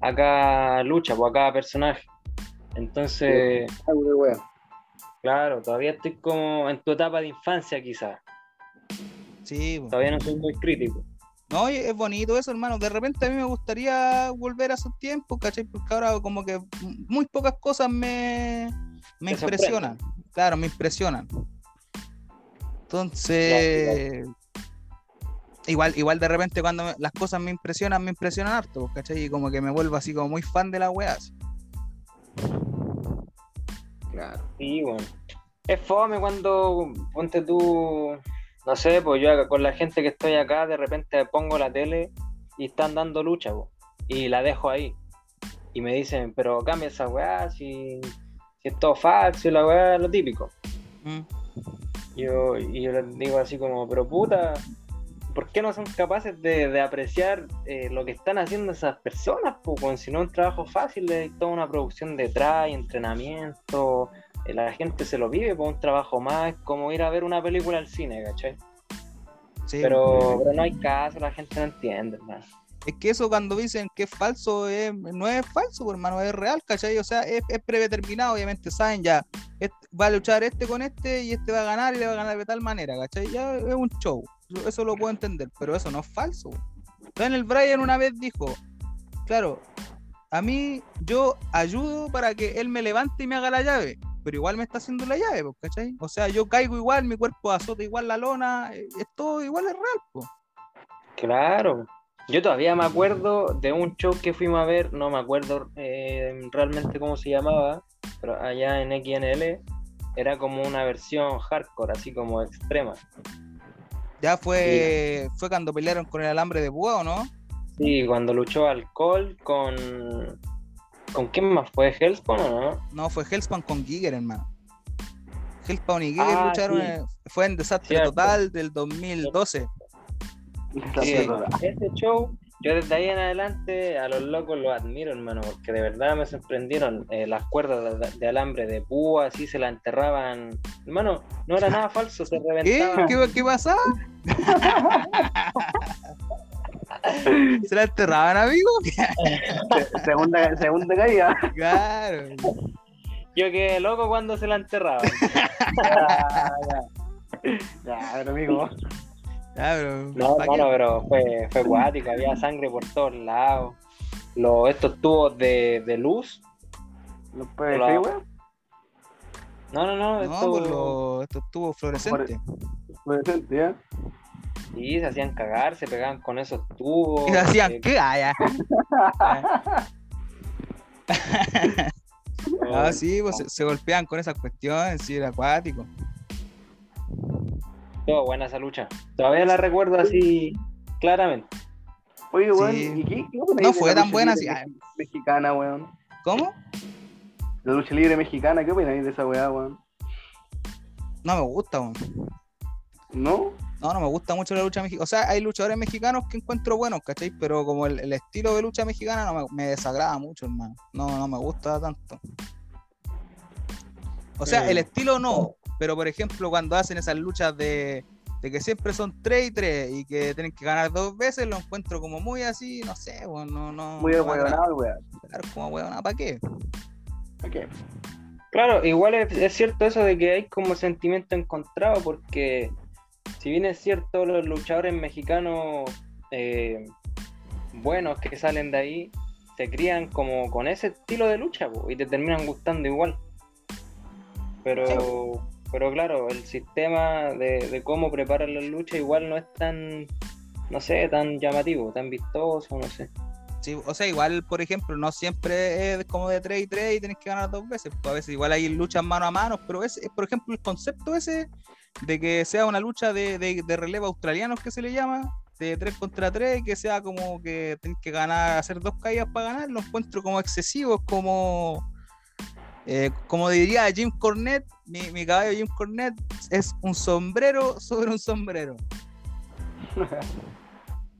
a cada lucha, pues, a cada personaje. Entonces... Claro, todavía estoy como en tu etapa de infancia quizás. sí. pues. Todavía no soy muy crítico. No, es bonito eso, hermano. De repente a mí me gustaría volver a esos tiempos, ¿cachai? Porque ahora como que muy pocas cosas me, me impresionan. Claro, me impresionan. Entonces, igual, igual de repente cuando me- las cosas me impresionan, me impresionan harto, pues, ¿cachai? Y como que me vuelvo así como muy fan de la weá. así. Claro. Sí, bueno. Es fome cuando, ponte tú, no sé, pues yo acá, con la gente que estoy acá, de repente pongo la tele y están dando lucha, po, y la dejo ahí. Y me dicen, pero cambia esa weá, si, si es todo falso, la weá es lo típico. Mm. Yo, y yo les digo así como, pero puta, ¿por qué no son capaces de, de apreciar eh, lo que están haciendo esas personas? Pues, si no es un trabajo fácil, hay toda una producción detrás, y entrenamiento, la gente se lo vive por un trabajo más, es como ir a ver una película al cine, ¿cachai? Sí, Pero, pero no hay caso, la gente no entiende, hermano. Es que eso cuando dicen que es falso, es- no es falso, pues, hermano, es real, ¿cachai? O sea, es, es predeterminado, obviamente saben ya, este- va a luchar este con este y este va a ganar y le va a ganar de tal manera, ¿cachai? Ya es un show, eso- eso lo puedo entender, pero eso no es falso. Daniel Bryan una vez dijo, claro, a mí yo ayudo para que él me levante y me haga la llave, pero igual me está haciendo la llave, ¿cachai? O sea, yo caigo igual, mi cuerpo azota igual la lona, eh, es todo igual, es real, pues. Claro. Yo todavía me acuerdo de un show que fuimos a ver, no me acuerdo eh, realmente cómo se llamaba, pero allá en XNL era como una versión hardcore, así como extrema. Ya fue, fue cuando pelearon con el alambre de púa, ¿o no? Sí, cuando luchó Alcohol con. ¿Con quién más fue? ¿Hellspawn o no? No, fue Hellspawn con Giger, hermano. Hellspawn y Giger Ah, lucharon, sí. en- fue en Desastre Cierto. Total del 2012. Sí, ese show, yo desde ahí en adelante a los locos los admiro, hermano, porque de verdad me sorprendieron eh, las cuerdas de, de alambre de púa, así se la enterraban. Hermano, no era nada falso, se ¿Qué? reventaba. ¿Qué, qué pasaba? ¿Se la enterraban, amigo? Se- segunda, segunda caída. Claro. Yo quedé loco cuando se la enterraban. Ya, ya. Ya, pero amigo. Ya, pero, No, ¿pa' hermano, pero fue, fue cuático, había sangre por todos lados. Los, estos tubos de, de luz. ¿Los PVC, Hola. weón? No, no, no, No, estos por lo, estos tubos fluorescentes. Fluorescente, ¿ya? Sí, se hacían cagar, se pegaban con esos tubos. Y hacían eh, qué? Ah, ya. Ah, eh, sí, pues se, se golpeaban con esas cuestiones, sí, era acuático. Estuvo buena esa lucha. Todavía la recuerdo así claramente. Oye, weón, Sí. ¿y qué, qué No fue tan buena, libre sí. mex- Mexicana, weón. ¿Cómo? La lucha libre mexicana, ¿qué opináis de esa weá, weón? No me gusta, weón. ¿No? No, no me gusta mucho la lucha mexicana. O sea, hay luchadores mexicanos que encuentro buenos, ¿cachai? Pero como el, el estilo de lucha mexicana no me, me desagrada mucho, hermano. No, no me gusta tanto. O sea, el estilo no. Pero por ejemplo, cuando hacen esas luchas de, de que siempre son 3 y 3 y que tienen que ganar dos veces, lo encuentro como muy así, no sé, weón, no, no. Muy no ahueonado, weón. Claro, como weón, ¿para qué? Ok. Claro, igual es, es cierto eso de que hay como sentimiento encontrado, porque si bien es cierto, los luchadores mexicanos eh, buenos que salen de ahí se crían como con ese estilo de lucha po, y te terminan gustando igual. Pero, pero claro, el sistema de, de cómo preparan la lucha igual no es tan, no sé, tan llamativo, tan vistoso, no sé. Sí, o sea, igual, por ejemplo, no siempre es como de 3 y 3 y tienes que ganar dos veces. pues a veces igual hay luchas mano a mano, pero es, por ejemplo, el concepto ese de que sea una lucha de, de, de relevo australianos que se le llama, de 3 contra 3, que sea como que tienes que ganar, hacer dos caídas para ganar, lo encuentro como excesivos, como, eh, como diría Jim Cornette, mi, mi caballo Jim Cornette es un sombrero sobre un sombrero.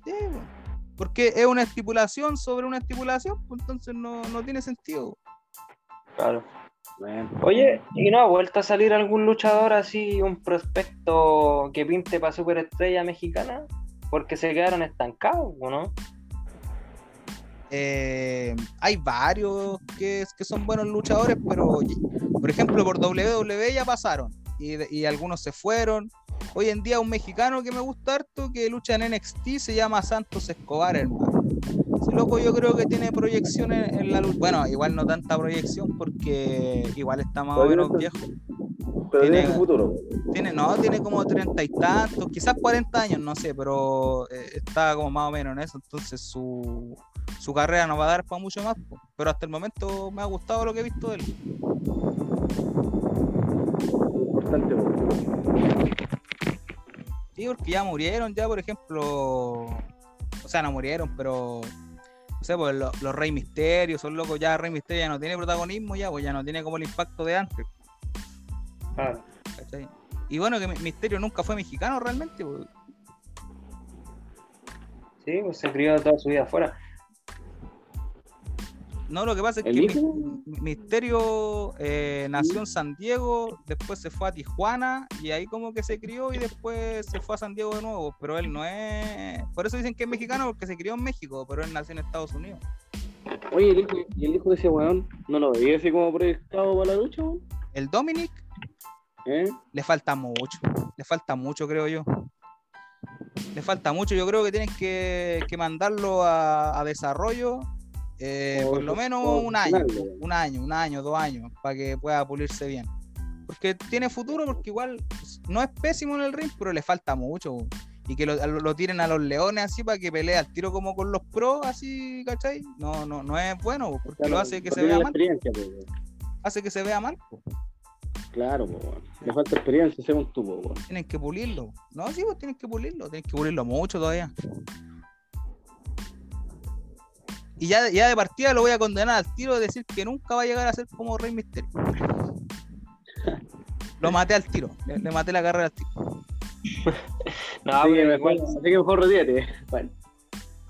Sí, po. porque es una estipulación sobre una estipulación, pues entonces no, no tiene sentido. Claro. Bueno. Oye, ¿y no ha vuelto a salir algún luchador así, un prospecto que pinte para superestrella mexicana? Porque se quedaron estancados, ¿o no? Eh, hay varios que, que son buenos luchadores, pero por ejemplo por WWE ya pasaron y, y algunos se fueron. Hoy en día un mexicano que me gusta harto que lucha en NXT se llama Santos Escobar, hermano. Loco yo creo que tiene proyección en, en la lucha. Bueno, igual no tanta proyección porque igual está más o menos no viejo. Pero Tiene- tiene futuro. Tiene, no, tiene como treinta y tantos, quizás 40 años, no sé, pero eh, está como más o menos en eso, entonces su, su carrera no va a dar para mucho más, pero hasta el momento me ha gustado lo que he visto de él. Importante, Sí, porque ya murieron, ya por ejemplo. O sea, no murieron, pero. No sé, pues los, los Rey Misterios, son locos, ya Rey Misterio ya no tiene protagonismo, ya, pues ya no tiene como el impacto de antes. Ah, ¿cachai? Y bueno, que Mi- Misterio nunca fue mexicano realmente, pues. sí, pues se crió toda su vida afuera. No, lo que pasa es ¿El que hijo? Mi- Misterio eh, nació en San Diego, después se fue a Tijuana y ahí como que se crió y después se fue a San Diego de nuevo. Pero él no es. Por eso dicen que es mexicano porque se crió en México, pero él nació en Estados Unidos. Oye, el hijo, y el hijo de ese weón, ¿no lo veía así como proyectado para la lucha, weón? El Dominic ¿Eh? le falta mucho, le falta mucho, creo yo. Le falta mucho, yo creo que tienen que, que mandarlo a, a desarrollo eh, por lo menos un año, un año, un año, dos años, para que pueda pulirse bien. Porque tiene futuro, porque igual no es pésimo en el ring, pero le falta mucho. Y que lo, lo- tiren a los leones así para que pelee al tiro como con los pros, así, ¿cachai? No, no, no es bueno, porque Claro, lo hace que se vea mal, pues, hace que se vea mal. Claro, pues. Le falta experiencia, según tú, pues. Tienen que pulirlo. No, sí, pues tienen que pulirlo. Tienen que pulirlo mucho todavía. Y ya, ya de partida lo voy a condenar al tiro de decir que nunca va a llegar a ser como Rey Misterio. Lo maté al tiro. Le, le maté la carrera al tiro. No, así, que mejor, así que mejor retírate. Bueno,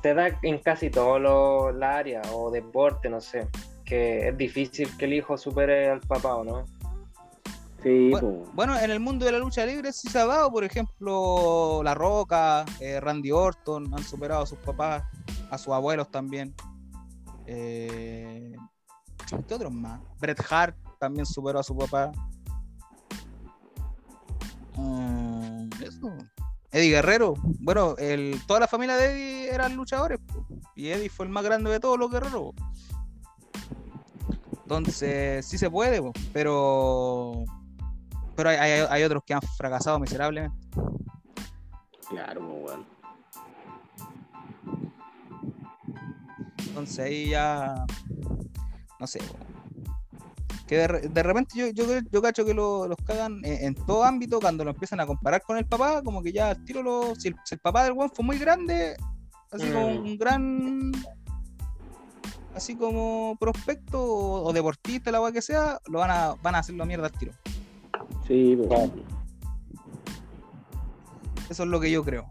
te da en casi todos los áreas o deporte, no sé. Que es difícil que el hijo supere al papá, ¿o no? sí, Bueno, pues. Bueno, en el mundo de la lucha libre sí se ha dado, por ejemplo, La Roca, eh, Randy Orton han superado a sus papás, a sus abuelos también. Eh, ¿Qué otros más? Bret Hart también superó a su papá. Mm, eso. Eddie Guerrero. Bueno, toda la familia de Eddie eran luchadores. Y Eddie fue el más grande de todos los guerreros. Entonces, sí se puede, pero pero hay, hay- hay otros que han fracasado miserablemente. Claro, pues, Entonces ahí ya. No sé. Que de, re- de repente yo, yo, yo cacho que lo- los cagan en, en todo ámbito cuando lo empiezan a comparar con el papá, como que ya al tiro lo. Si el, si el papá del weón fue muy grande, así como Mm. un gran. Así como prospecto o, o deportista, la weá que sea, lo van a, van a hacerlo mierda al tiro. Sí, pues. Eso es lo que yo creo.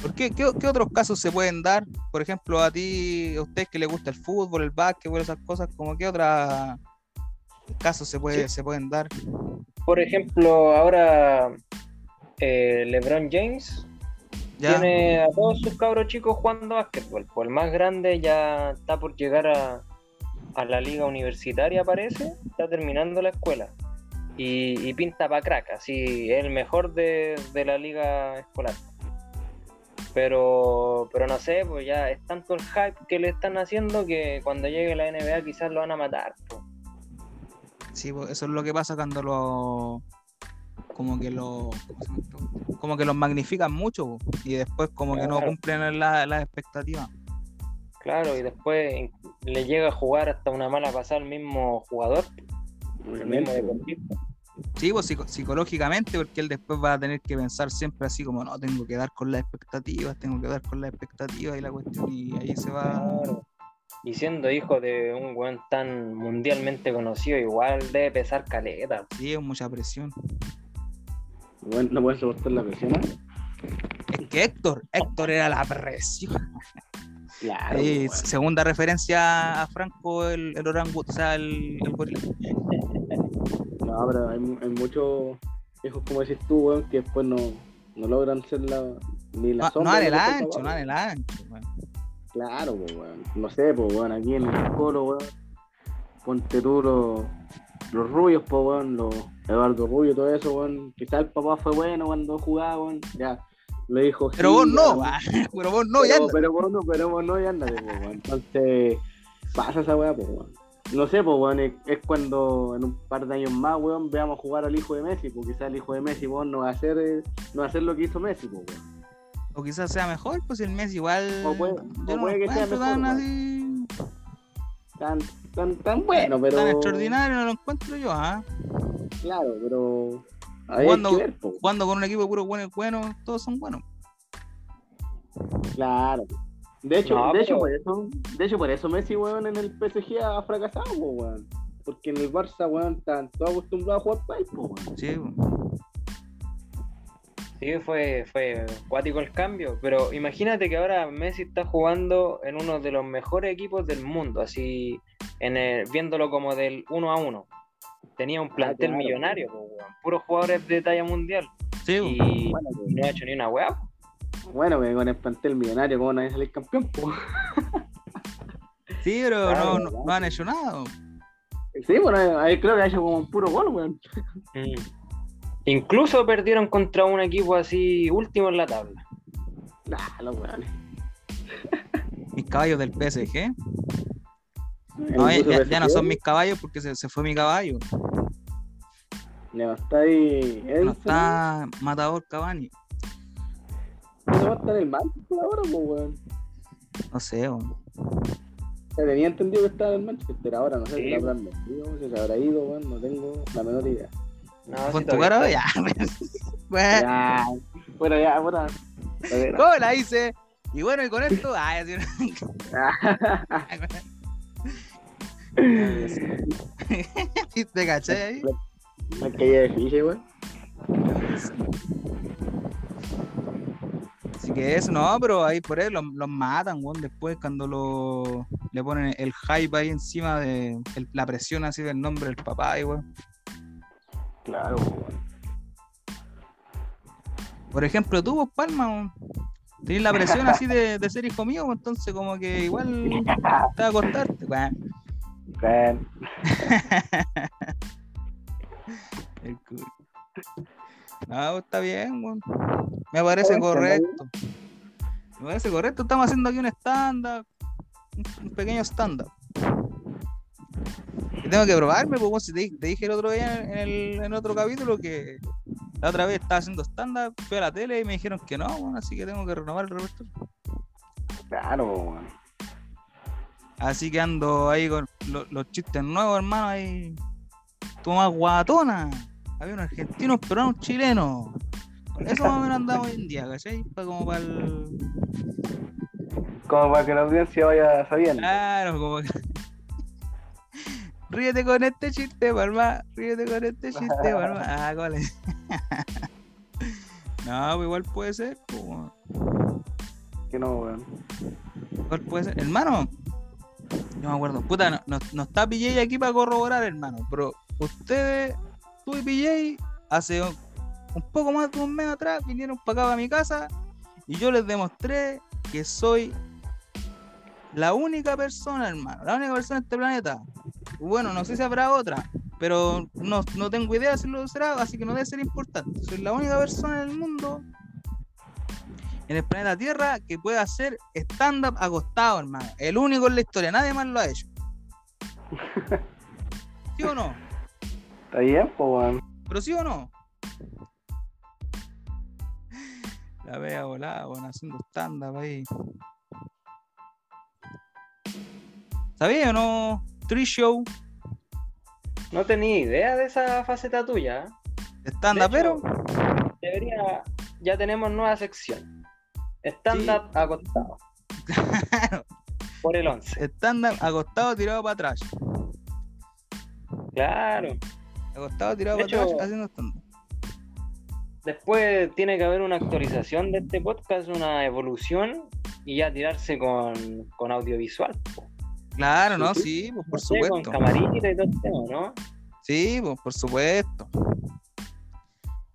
¿Por qué? ¿Qué, qué otros casos se pueden dar? Por ejemplo, a ti, a ustedes que les gusta el fútbol, el básquetbol, esas cosas, como qué otros casos se, puede, se pueden dar? Por ejemplo, ahora eh, LeBron James ¿Ya? tiene a todos sus cabros chicos jugando básquetbol. Pues el más grande ya está por llegar a, a la liga universitaria, parece. Está terminando la escuela. Y, y pinta para crack, así, es el mejor de, de la liga escolar. Pero, pero no sé, pues ya es tanto el hype que le están haciendo que cuando llegue la NBA quizás lo van a matar. pues. Sí, pues, eso es lo que pasa cuando lo como que lo como que los magnifican mucho y después como que no cumplen la- las expectativas. Claro, y después le llega a jugar hasta una mala pasada al mismo jugador, el mismo deportista. Sí, pues psico- psicológicamente, porque él después va a tener que pensar siempre así como, no, tengo que dar con las expectativas, tengo que dar con las expectativas y la cuestión, y ahí se va... Claro. Y siendo hijo de un weón tan mundialmente conocido, igual debe pesar caleta. Sí, es mucha presión. Weón, no puedes soportar la presión. ¿eh? Es que Héctor, Héctor era la presión. Claro, segunda referencia a Franco, el, el orangut, o sea, el, el gorila. No, pero hay, hay muchos hijos, como decís tú, weón, que después no, no logran ser la, ni la No, no sombra. dan el fue ancho, no dan el ancho. weón. Claro, pues, weón. No sé, pues, weón, aquí en el coro, weón. Ponte tú los, los rubios, pues, weón, los Eduardo Rubio, todo eso, weón. Quizás el papá fue bueno cuando jugaba, weón. Ya, le dijo. Pero sí, vos ya, no, pero vos no, ya pero, anda. pero vos no, pero vos no, ya ándate, pues, weón. Entonces, pasa esa weá, pues, weón. No sé, pues, weón, es, es cuando en un par de años más, weón, veamos jugar al hijo de Messi, porque quizás el hijo de Messi, weón, no va a hacer, eh, no va a hacer lo que hizo Messi, pues, weón. O quizás sea mejor, pues el mes igual. O puede- yo o no puede lo que sea mejor, tan así. Tan, tan, tan bueno, pero. Tan extraordinario no lo encuentro yo, ¿ah? Claro, pero ver, po. Jugando con un equipo puro bueno bueno, todos son buenos. Claro. De hecho, No, de hecho por eso, de hecho por eso Messi, weón, en el PSG ha fracasado, weón. Porque en el Barça, weón, están todos acostumbrados a jugar país, weón. Sí, po. Sí, fue, fue cuático el cambio, pero imagínate que ahora Messi está jugando en uno de los mejores equipos del mundo, así en el- viéndolo como del uno a uno. Tenía un plantel claro. millonario, weón, puros jugadores de talla mundial Sí, y Bueno, no ha hecho ni una weá. Bueno, que con el plantel millonario, ¿cómo no es el campeón? po? Sí, pero Claro, no, no, no han hecho nada. Sí, bueno, ahí creo que ha hecho como un puro gol, weón. Mm. Incluso perdieron contra un equipo así último en la tabla. Nah, los weones. Mis caballos del PSG. No, ya, no son mis caballos porque se, se fue mi caballo. Le va a estar ahí. No está Matador Cavani. ¿No va a estar el Manchester ahora, pues, weón. No sé, po. Ya tenía entendido que estaba en el Manchester, ahora no sé Sí. si lo habrán vendido, si se habrá ido, weón, no tengo la menor idea. No, con sí, tu cara, está. ya. Bueno, Ya, bueno, ya, bueno. ¿Cómo la hice? Y bueno, y con esto, ay, así no- ¿Te caché ahí? La caída de ficha, weón. Así que eso, no, pero ahí por él los, los matan, weón. Después cuando lo, le ponen el hype ahí encima de el- la presión así del nombre del papá, y weón. Claro, weón. Por ejemplo, tú, vos, Palma, weón, tenés la presión así de, de ser hijo mío, entonces como que igual te va a costarte, weón. Weón. El culo. No, está bien, weón. Me parece correcto. Me parece correcto. Estamos haciendo aquí un stand-up. Un, pequeño. Y tengo que probarme, pues, weón, si te, di- te dije el otro día en el, en otro capítulo que la otra vez estaba haciendo stand-up, fui a la tele y me dijeron que no, weón, así que tengo que renovar el repertorio. Claro, weón. Así que ando ahí con lo- los chistes nuevos, hermano, ahí. Más guatona. Había un argentino, pero un chileno. Eso más o menos andamos hoy en día, ¿cachai? Pa- como para el. Como para que la audiencia vaya sabiendo. Claro, como que. Ríete con este chiste, palma. Ríete con este chiste, palma. Ah, ¿cuál es? no, pues igual puede ser. weón. Que no, weón. ¿Cuál puede ser? Hermano, no me acuerdo. Puta, no, no, no está PJ aquí para corroborar, hermano. Pero ustedes, tú y PJ, hace un, un poco más de un mes atrás vinieron para acá a mi casa y yo les demostré que soy la única persona, hermano. La única persona en este planeta. Bueno, no sé si habrá otra, pero no, no tengo idea si lo será, así que no debe ser importante. Soy la única persona en el mundo en el planeta Tierra que puede hacer stand-up acostado, hermano. El único en la historia, nadie más lo ha hecho. ¿Sí o no? Está bien, pues, weón. ¿Pero sí o no? La vea volada, bueno, haciendo stand-up ahí. ¿Sabías o no? Tree Show, No tenía idea de esa faceta tuya. ¿eh? stand-up, pero. Debería, ya tenemos nueva sección. Stand-up acostado. Por el 11. Stand-up acostado, tirado para atrás. Claro. Acostado, tirado De para atrás, hecho- haciendo stand-up. Después tiene que haber una actualización de este podcast, una evolución y ya tirarse con, con audiovisual. po. Claro, ¿no? sí. Pues por No sé, Con supuesto. camarita y todo el tema, ¿no? Sí, pues por supuesto.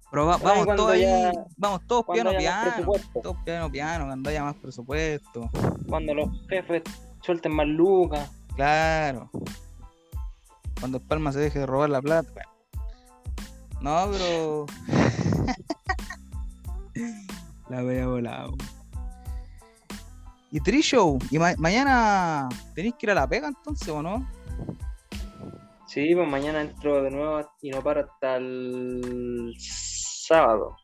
Pero va- Ahí vamos todos ahí, ya- vamos todos piano piano, todos piano piano, cuando haya más presupuesto. Cuando los jefes suelten más lucas. Claro. Cuando Palma se deje de robar la plata. bueno. No, pero. la voy a volar. Y Trishow, y ma- mañana tenéis que ir a la pega entonces, ¿o no? Sí, pues mañana entro de nuevo y no paro hasta el sábado.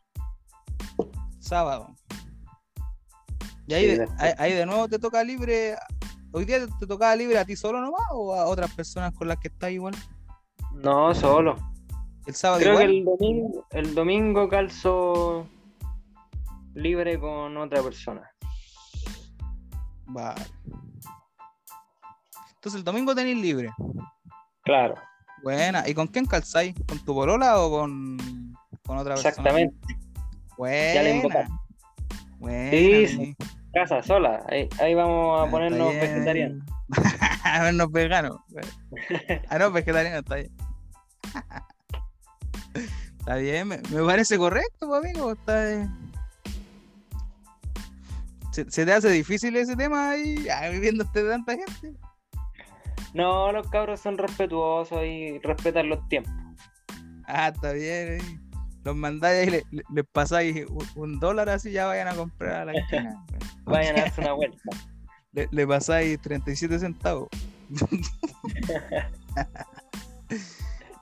Sábado. Y ahí, Sí, de, después. ahí, ahí de nuevo te toca libre. ¿Hoy día te, tocaba libre a ti solo nomás o a otras personas con las que estás igual? No, solo. El sábado Creo que el domingo, el domingo calzo libre con otra persona. Vale. Entonces el domingo tenéis libre. Claro, Buena. ¿Y con quién calzáis? ¿Con tu polola o con, con otra persona? exactamente. Buena. Ya le. Buena. Sí, sí. Casa sola. Ahí, ahí vamos a Ah, ponernos vegetarianos. a vernos veganos. Ah, no, vegetarianos, está bien. está bien, me, me parece correcto, pues, amigo. Está bien. ¿Se, se te hace difícil ese tema ahí, ah, viviendo de tanta gente? No, los cabros son respetuosos y respetan los tiempos. Ah, está bien. ahí. Los mandáis y le- le- les pasáis un, un dólar así, ya vayan a comprar a la esquina. Vayan a darse una vuelta. le, le pasáis 37 centavos.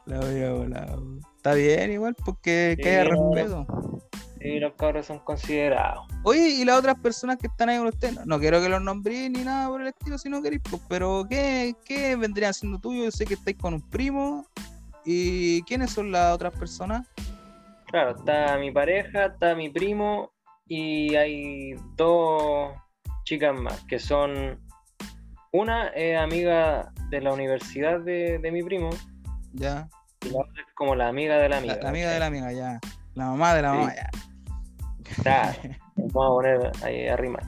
La voy a volar. Está bien, igual, porque Sí, que haya no. respeto. Y los cabros son considerados. Oye, y las otras personas que están ahí con usted, no, no quiero que los nombréis ni nada por el estilo si no queréis, pues, pero ¿qué, ¿qué vendrían siendo tuyos? Yo sé que estáis con un primo. ¿Y quiénes son las otras personas? Claro, está mi pareja, está mi primo y hay dos chicas más que son. Una es amiga de la universidad de, de mi primo Ya. y la otra es como la amiga de la La, amiga. la amiga de la amiga, ya. La mamá de la Sí. mamá, ya. Claro, vamos a poner ahí a rimar.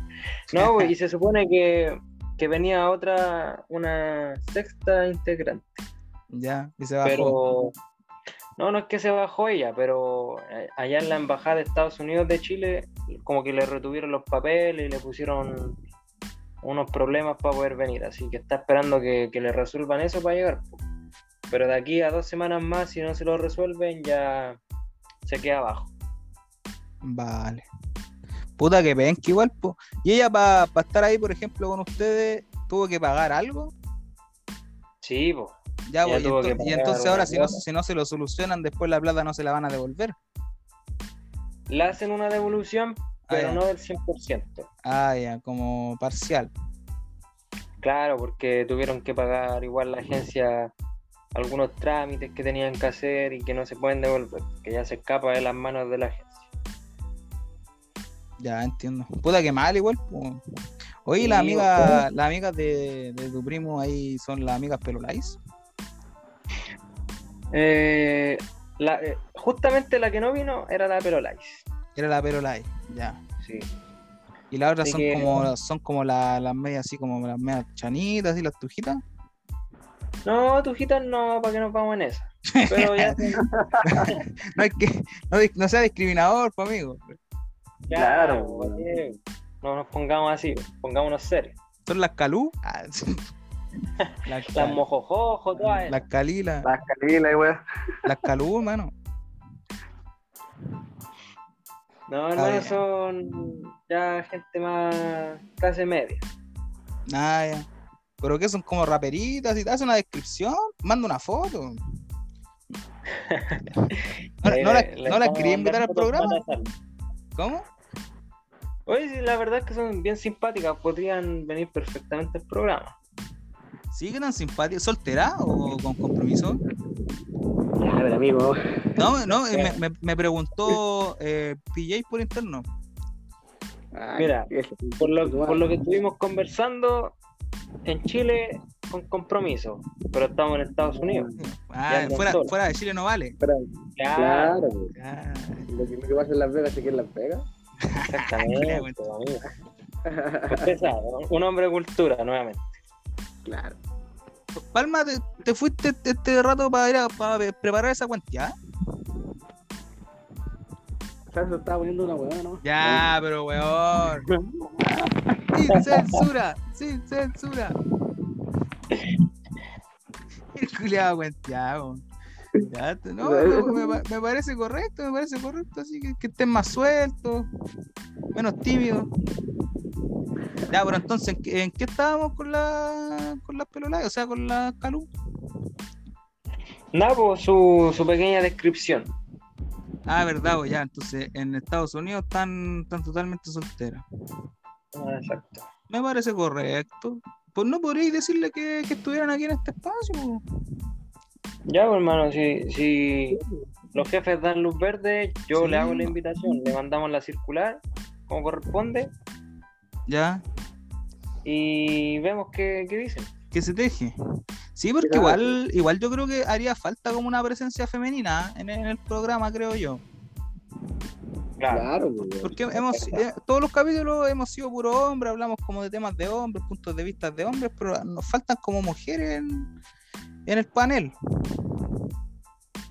No, pues, y se supone que, que venía otra, una sexta integrante, Ya. Y se bajó. pero no, no es que se bajó ella, pero eh, allá en la embajada de Estados Unidos de Chile, como que le retuvieron los papeles y le pusieron unos problemas para poder venir, así que está esperando que, que le resuelvan eso para llegar. po. Pero de aquí a dos semanas más, si no se lo resuelven, ya se queda abajo. Vale. Puta que ven que igual, po. Y ella para estar ahí, por ejemplo, con ustedes, tuvo que pagar algo. Sí, pues. Ya, y, ento- entonces ahora si no, si no se lo solucionan, después la plata no se la van a devolver. Le hacen una devolución, pero Ah, ya. no del 100%. Ah, ya, como parcial. Claro, porque tuvieron que pagar igual la agencia algunos trámites que tenían que hacer y que no se pueden devolver, que ya se escapa de las manos de la agencia. Ya entiendo. Puta que mal igual. Oye, Sí, las amigas, las amigas de, de tu primo ahí son las amigas pelolais. Eh, la- eh, justamente la que no vino era la Perolais. Era la pelolais, ya. Sí. Y las otras Así son que- como son como la- las medias así como las medias chanitas y las tujitas. No, tujitas no, para que nos vamos en esa. Pero ya, No es que no, sea discriminador, pues amigo. Claro, ¿para qué? no nos pongamos así, pongámonos serios. Son las calú. Ah, sí. las, ca- mojojojo, todas. las calilas. Las calilas, weón. Las calú, mano. No, hermano, son ya gente más clase media. Ah, ya. Pero que son como raperitas y te hace una descripción, manda una foto. No, Eh, no la, le- le no la quería invitar al programa. ¿Cómo? Oye, sí, la verdad es que son bien simpáticas, podrían venir perfectamente al programa. ¿Sí que tan simpática? ¿Soltera o con compromiso? Ya, pero amigo. No, no, eh, me, me- me preguntó eh, PJ por interno. Ay, Mira, Por lo, por lo que estuvimos conversando, en Chile con compromiso, pero estamos en Estados Unidos. Ah, fuera, fuera de Chile no vale. Pero, claro, pues. Ah, Lo que, lo que pasa en Las Vegas, se queda en Las Vegas. exactamente. Usted sabe, un hombre de cultura, nuevamente. Claro. Palma, te, te fuiste este- rato para ir a para preparar esa cuantía. Se estaba poniendo una hueá, ¿no? Ya, pero weón. Sin censura, sin censura. El culiado cuenteado. Ya, no, me, pa- me parece correcto, me parece correcto, así que, que estén más sueltos, menos tímidos. Ya, pero entonces, ¿en qué, en qué estábamos con la con las pelolas? O sea, con la calú. Nada, pues su, su pequeña descripción. Ah, verdad, pues ya, entonces en Estados Unidos están, están totalmente solteras. Ah, Exacto. Me parece correcto. Pues no podríais decirle que, que estuvieran aquí en este espacio. po. Ya, pues, hermano, si, si los jefes dan luz verde, yo Sí. le hago la invitación, le mandamos la circular, como corresponde, Ya, y vemos qué, qué dicen. que se teje. Sí, porque igual, igual yo creo que haría falta como una presencia femenina en el, en el programa, creo yo. Claro. Pues. Porque hemos, eh, todos los capítulos hemos sido puro hombre, hablamos como de temas de hombres, puntos de vista de hombres, pero nos faltan como mujeres en, en el panel.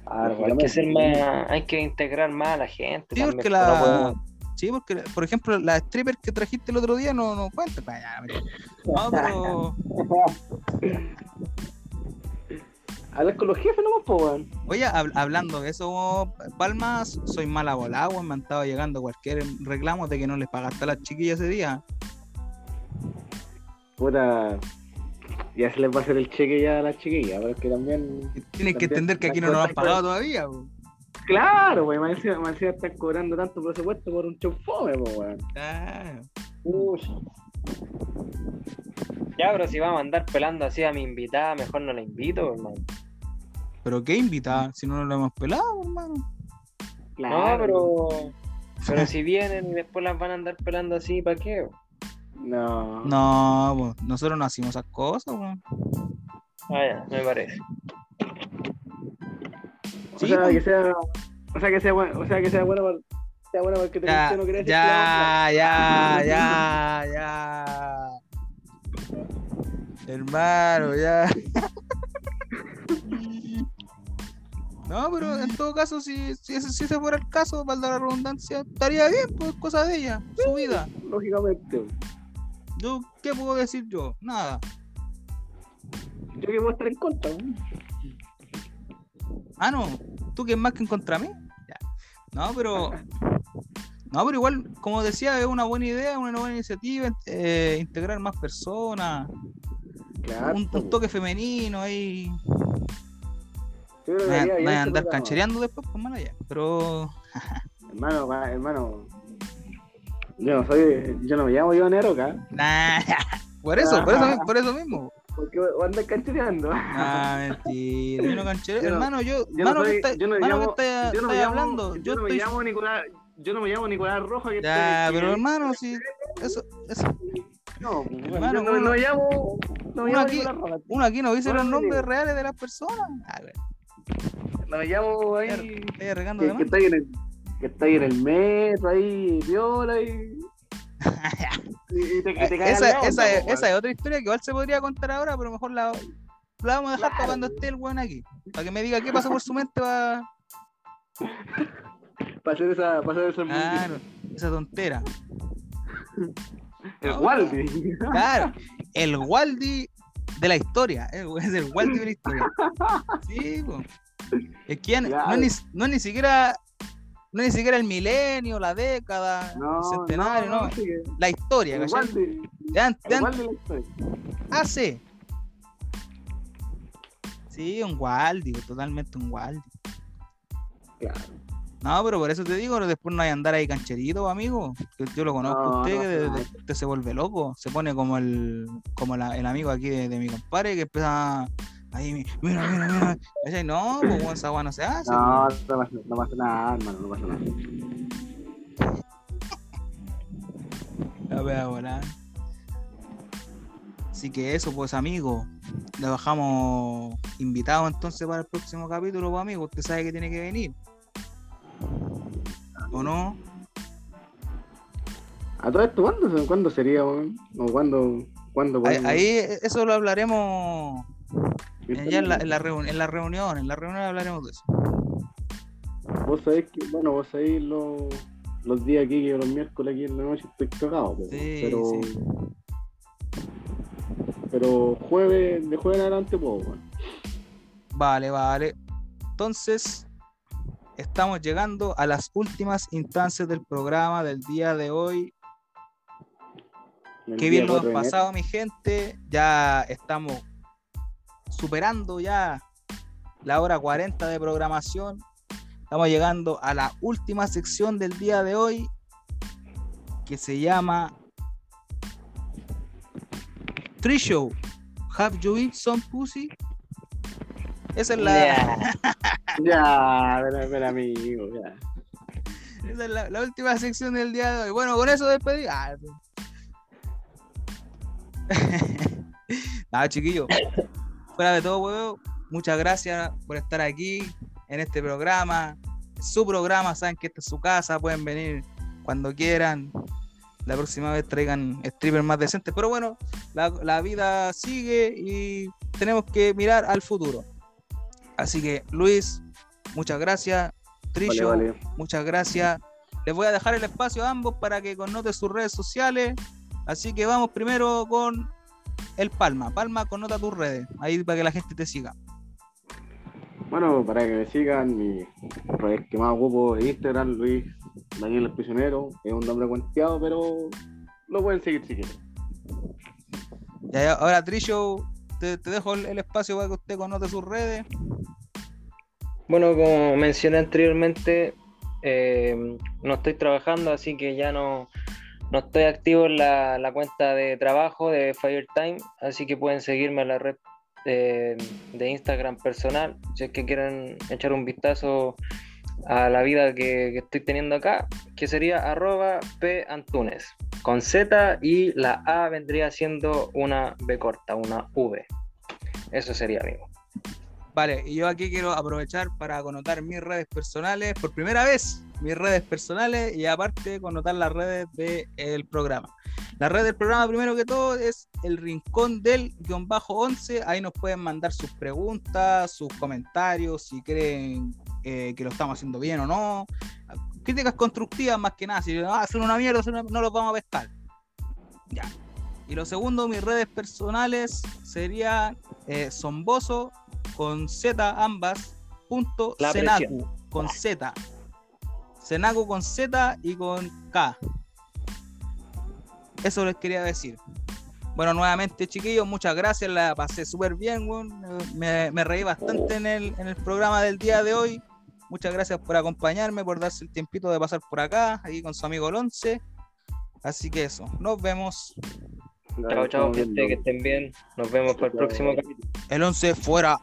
Claro, hay que ser más, hay que integrar más a la gente. Sí, también, porque pues, no la. podemos- Sí, porque, por ejemplo, la stripper que trajiste el otro día no, no cuenta. No, pero. Hablar con los jefes nomás, po, weón. Oye, hab- hablando de eso, Palmas, soy mala volada, weón, me han estado llegando cualquier reclamo de que no les pagaste a las chiquillas ese día. Puta. Ya se les va a hacer el cheque ya a las chiquillas, pero es que también. Tienen que entender que aquí no nos han pagado todavía, weón. Claro, weón, más encima, más encima están cobrando tanto presupuesto por un show fome, po, weón. Claro. Uy. Ya, pero si vamos a andar pelando así a mi invitada, mejor no la invito, hermano. Pero qué invitada, si no nos lo hemos pelado, hermano. No, pero. Pero si vienen y después las van a andar pelando así, ¿para qué? No. No, pues, nosotros no hacemos esas cosas, weón. Ah, ya, me parece. O sea, pues. que sea. O sea, que sea bueno, o sea, que sea bueno, sea bueno porque te Ya, que eres ya, ya, ya, ya. Hermano, ya. No, pero en todo caso, si, si, ese, si ese fuera el caso, valga la redundancia, estaría bien, pues cosa de ella, su vida. Lógicamente. Yo, ¿qué puedo decir yo? Nada. Yo que puedo estar en contra, weón. Ah, no, tú que es más que en contra mí. Ya. No, pero. No, pero igual, como decía, es una buena idea, una buena iniciativa, eh, integrar más personas, Claro. un, un toque femenino ahí. Yo creo que ese andar canchereando después, pues mano, ya. Pero. Hermano, hermano. Yo no soy. Yo no me llamo Iván Aroca. Nah, por eso, por eso, por eso mismo. Porque a andar canchereando. Ah, mentira. Yo no canchereo. Hermano, yo. yo no soy- ¿qué está- yo no me mano, ¿qué llamo- está- yo no me llamo, hablando? yo Yo no me estoy. llamo Nicolás. Yo no me llamo Nicolás Roja. Que Ya, estoy- pero que- hermano, si. Eso, eso. No, pues, bueno, hermano, yo no, uno- no me llamo. No me uno llamo aquí- Roja. Uno aquí no dice Bueno, los nombres digo. reales de las personas. Ah, güey, No me llamo ahí. estoy arreglando de Que, que está ahí en el. Que está ahí en el metro, ahí, viola y. Y, y te, y te cagas esa, es, pues, esa es otra historia que igual se podría contar ahora, pero mejor la, la vamos a dejar para Claro. cuando esté el weón aquí. Para que me diga qué pasó por su mente va. Para hacer esa. Para hacer esa Claro, esa tontera. El No, Waldi. Claro, el Waldi de la historia. eh, Es el Waldi de la historia. Sí, po. Es que ya no- es ni, no es ni siquiera. No ni siquiera el milenio, la década, No, el centenario, no. sí La historia, ¿cachai? De de El an- Waldi la historia. hace. Sí, un Waldi, totalmente un Waldi. Claro. No, pero por eso te digo, después no hay que andar ahí cancherito, amigo. Yo lo conozco a usted, que de- de- usted se vuelve loco. Se pone como el como la- el amigo aquí de, de mi compadre que empieza ahí, mi- mira, mira, mira. No, pues esa no se hace. No, no pasa, no pasa nada, hermano, no pasa nada. La wea volar. Así que eso, pues amigo. Le bajamos invitado entonces para el próximo capítulo, pues amigo. Usted sabe que tiene que venir. ¿O no? ¿A todo esto cuándo, cuándo sería? ¿O cuándo, cuándo Ahí, podemos ahí, eso lo hablaremos ya en la, en, la reun- en la reunión. En la reunión hablaremos de eso. Vos sabés que, bueno, vos sabéis los, los días aquí, que los miércoles aquí en la noche estoy cagado, po, Sí, pero, sí. pero jueves, de jueves en adelante puedo, weón. Vale, vale. Entonces, estamos llegando a las últimas instancias del programa del día de hoy. El Qué bien lo 4 han pasado, mi gente. Ya estamos superando ya la hora 40 de programación. Estamos llegando a la última sección del día de hoy que se llama Tree Show. Have you eat some pussy? Esa es la, Ya. Espera, espera, amigo, ya. esa es la, la última sección del día de hoy. Bueno, con eso despedí. Ah, Nada, chiquillos. Fuera de todo, huevo, muchas gracias por estar aquí en este programa. Su programa, saben que esta es su casa, pueden venir cuando quieran. La próxima vez traigan strippers más decentes. Pero bueno, la, la vida sigue y tenemos que mirar al futuro. Así que, Luis, muchas gracias. Trillo, Vale, vale. muchas gracias. Les voy a dejar el espacio a ambos para que connoten sus redes sociales. Así que vamos primero con el Palma. Palma, connota tus redes. Ahí para que la gente te siga. Bueno, para que me sigan, mi proyecto más guapo de Instagram, Luis Daniel el Prisionero, es un nombre cuenteado, pero lo pueden seguir si quieren. Ya, ya, ahora, Trillo, te, te dejo el, el espacio para que usted connote sus redes. Bueno, como mencioné anteriormente, eh, no estoy trabajando, así que ya no, no estoy activo en la, cuenta de trabajo de Firetime, así que pueden seguirme en la red de Instagram personal, si es que quieren echar un vistazo a la vida que, estoy teniendo acá, que sería arroba P Antunes, con Z y la A vendría siendo una B corta, una V. Eso sería, amigo. Vale, y yo aquí quiero aprovechar para connotar mis redes personales, por primera vez, mis redes personales y aparte connotar las redes del programa. La red del programa, primero que todo, es el rincón del guion bajo 11. Ahí nos pueden mandar sus preguntas, sus comentarios, si creen eh, que lo estamos haciendo bien o no. Críticas constructivas más que nada. Si ah, son una mierda, son una- no los vamos a pescar. Ya. Y lo segundo, mis redes personales serían eh, Somboso con Z ambas, punto La Senacu con Z. Senacu con Z y con K. Eso les quería decir. Bueno, nuevamente, chiquillos, muchas gracias. La pasé súper bien, weón. Me, me reí bastante en el, en el programa del día de hoy. Muchas gracias por acompañarme, por darse el tiempito de pasar por acá, ahí con su amigo el 11. Así que eso, nos vemos. Chao, chao, gente, que estén bien. Nos vemos para el próximo capítulo. El 11 fuera.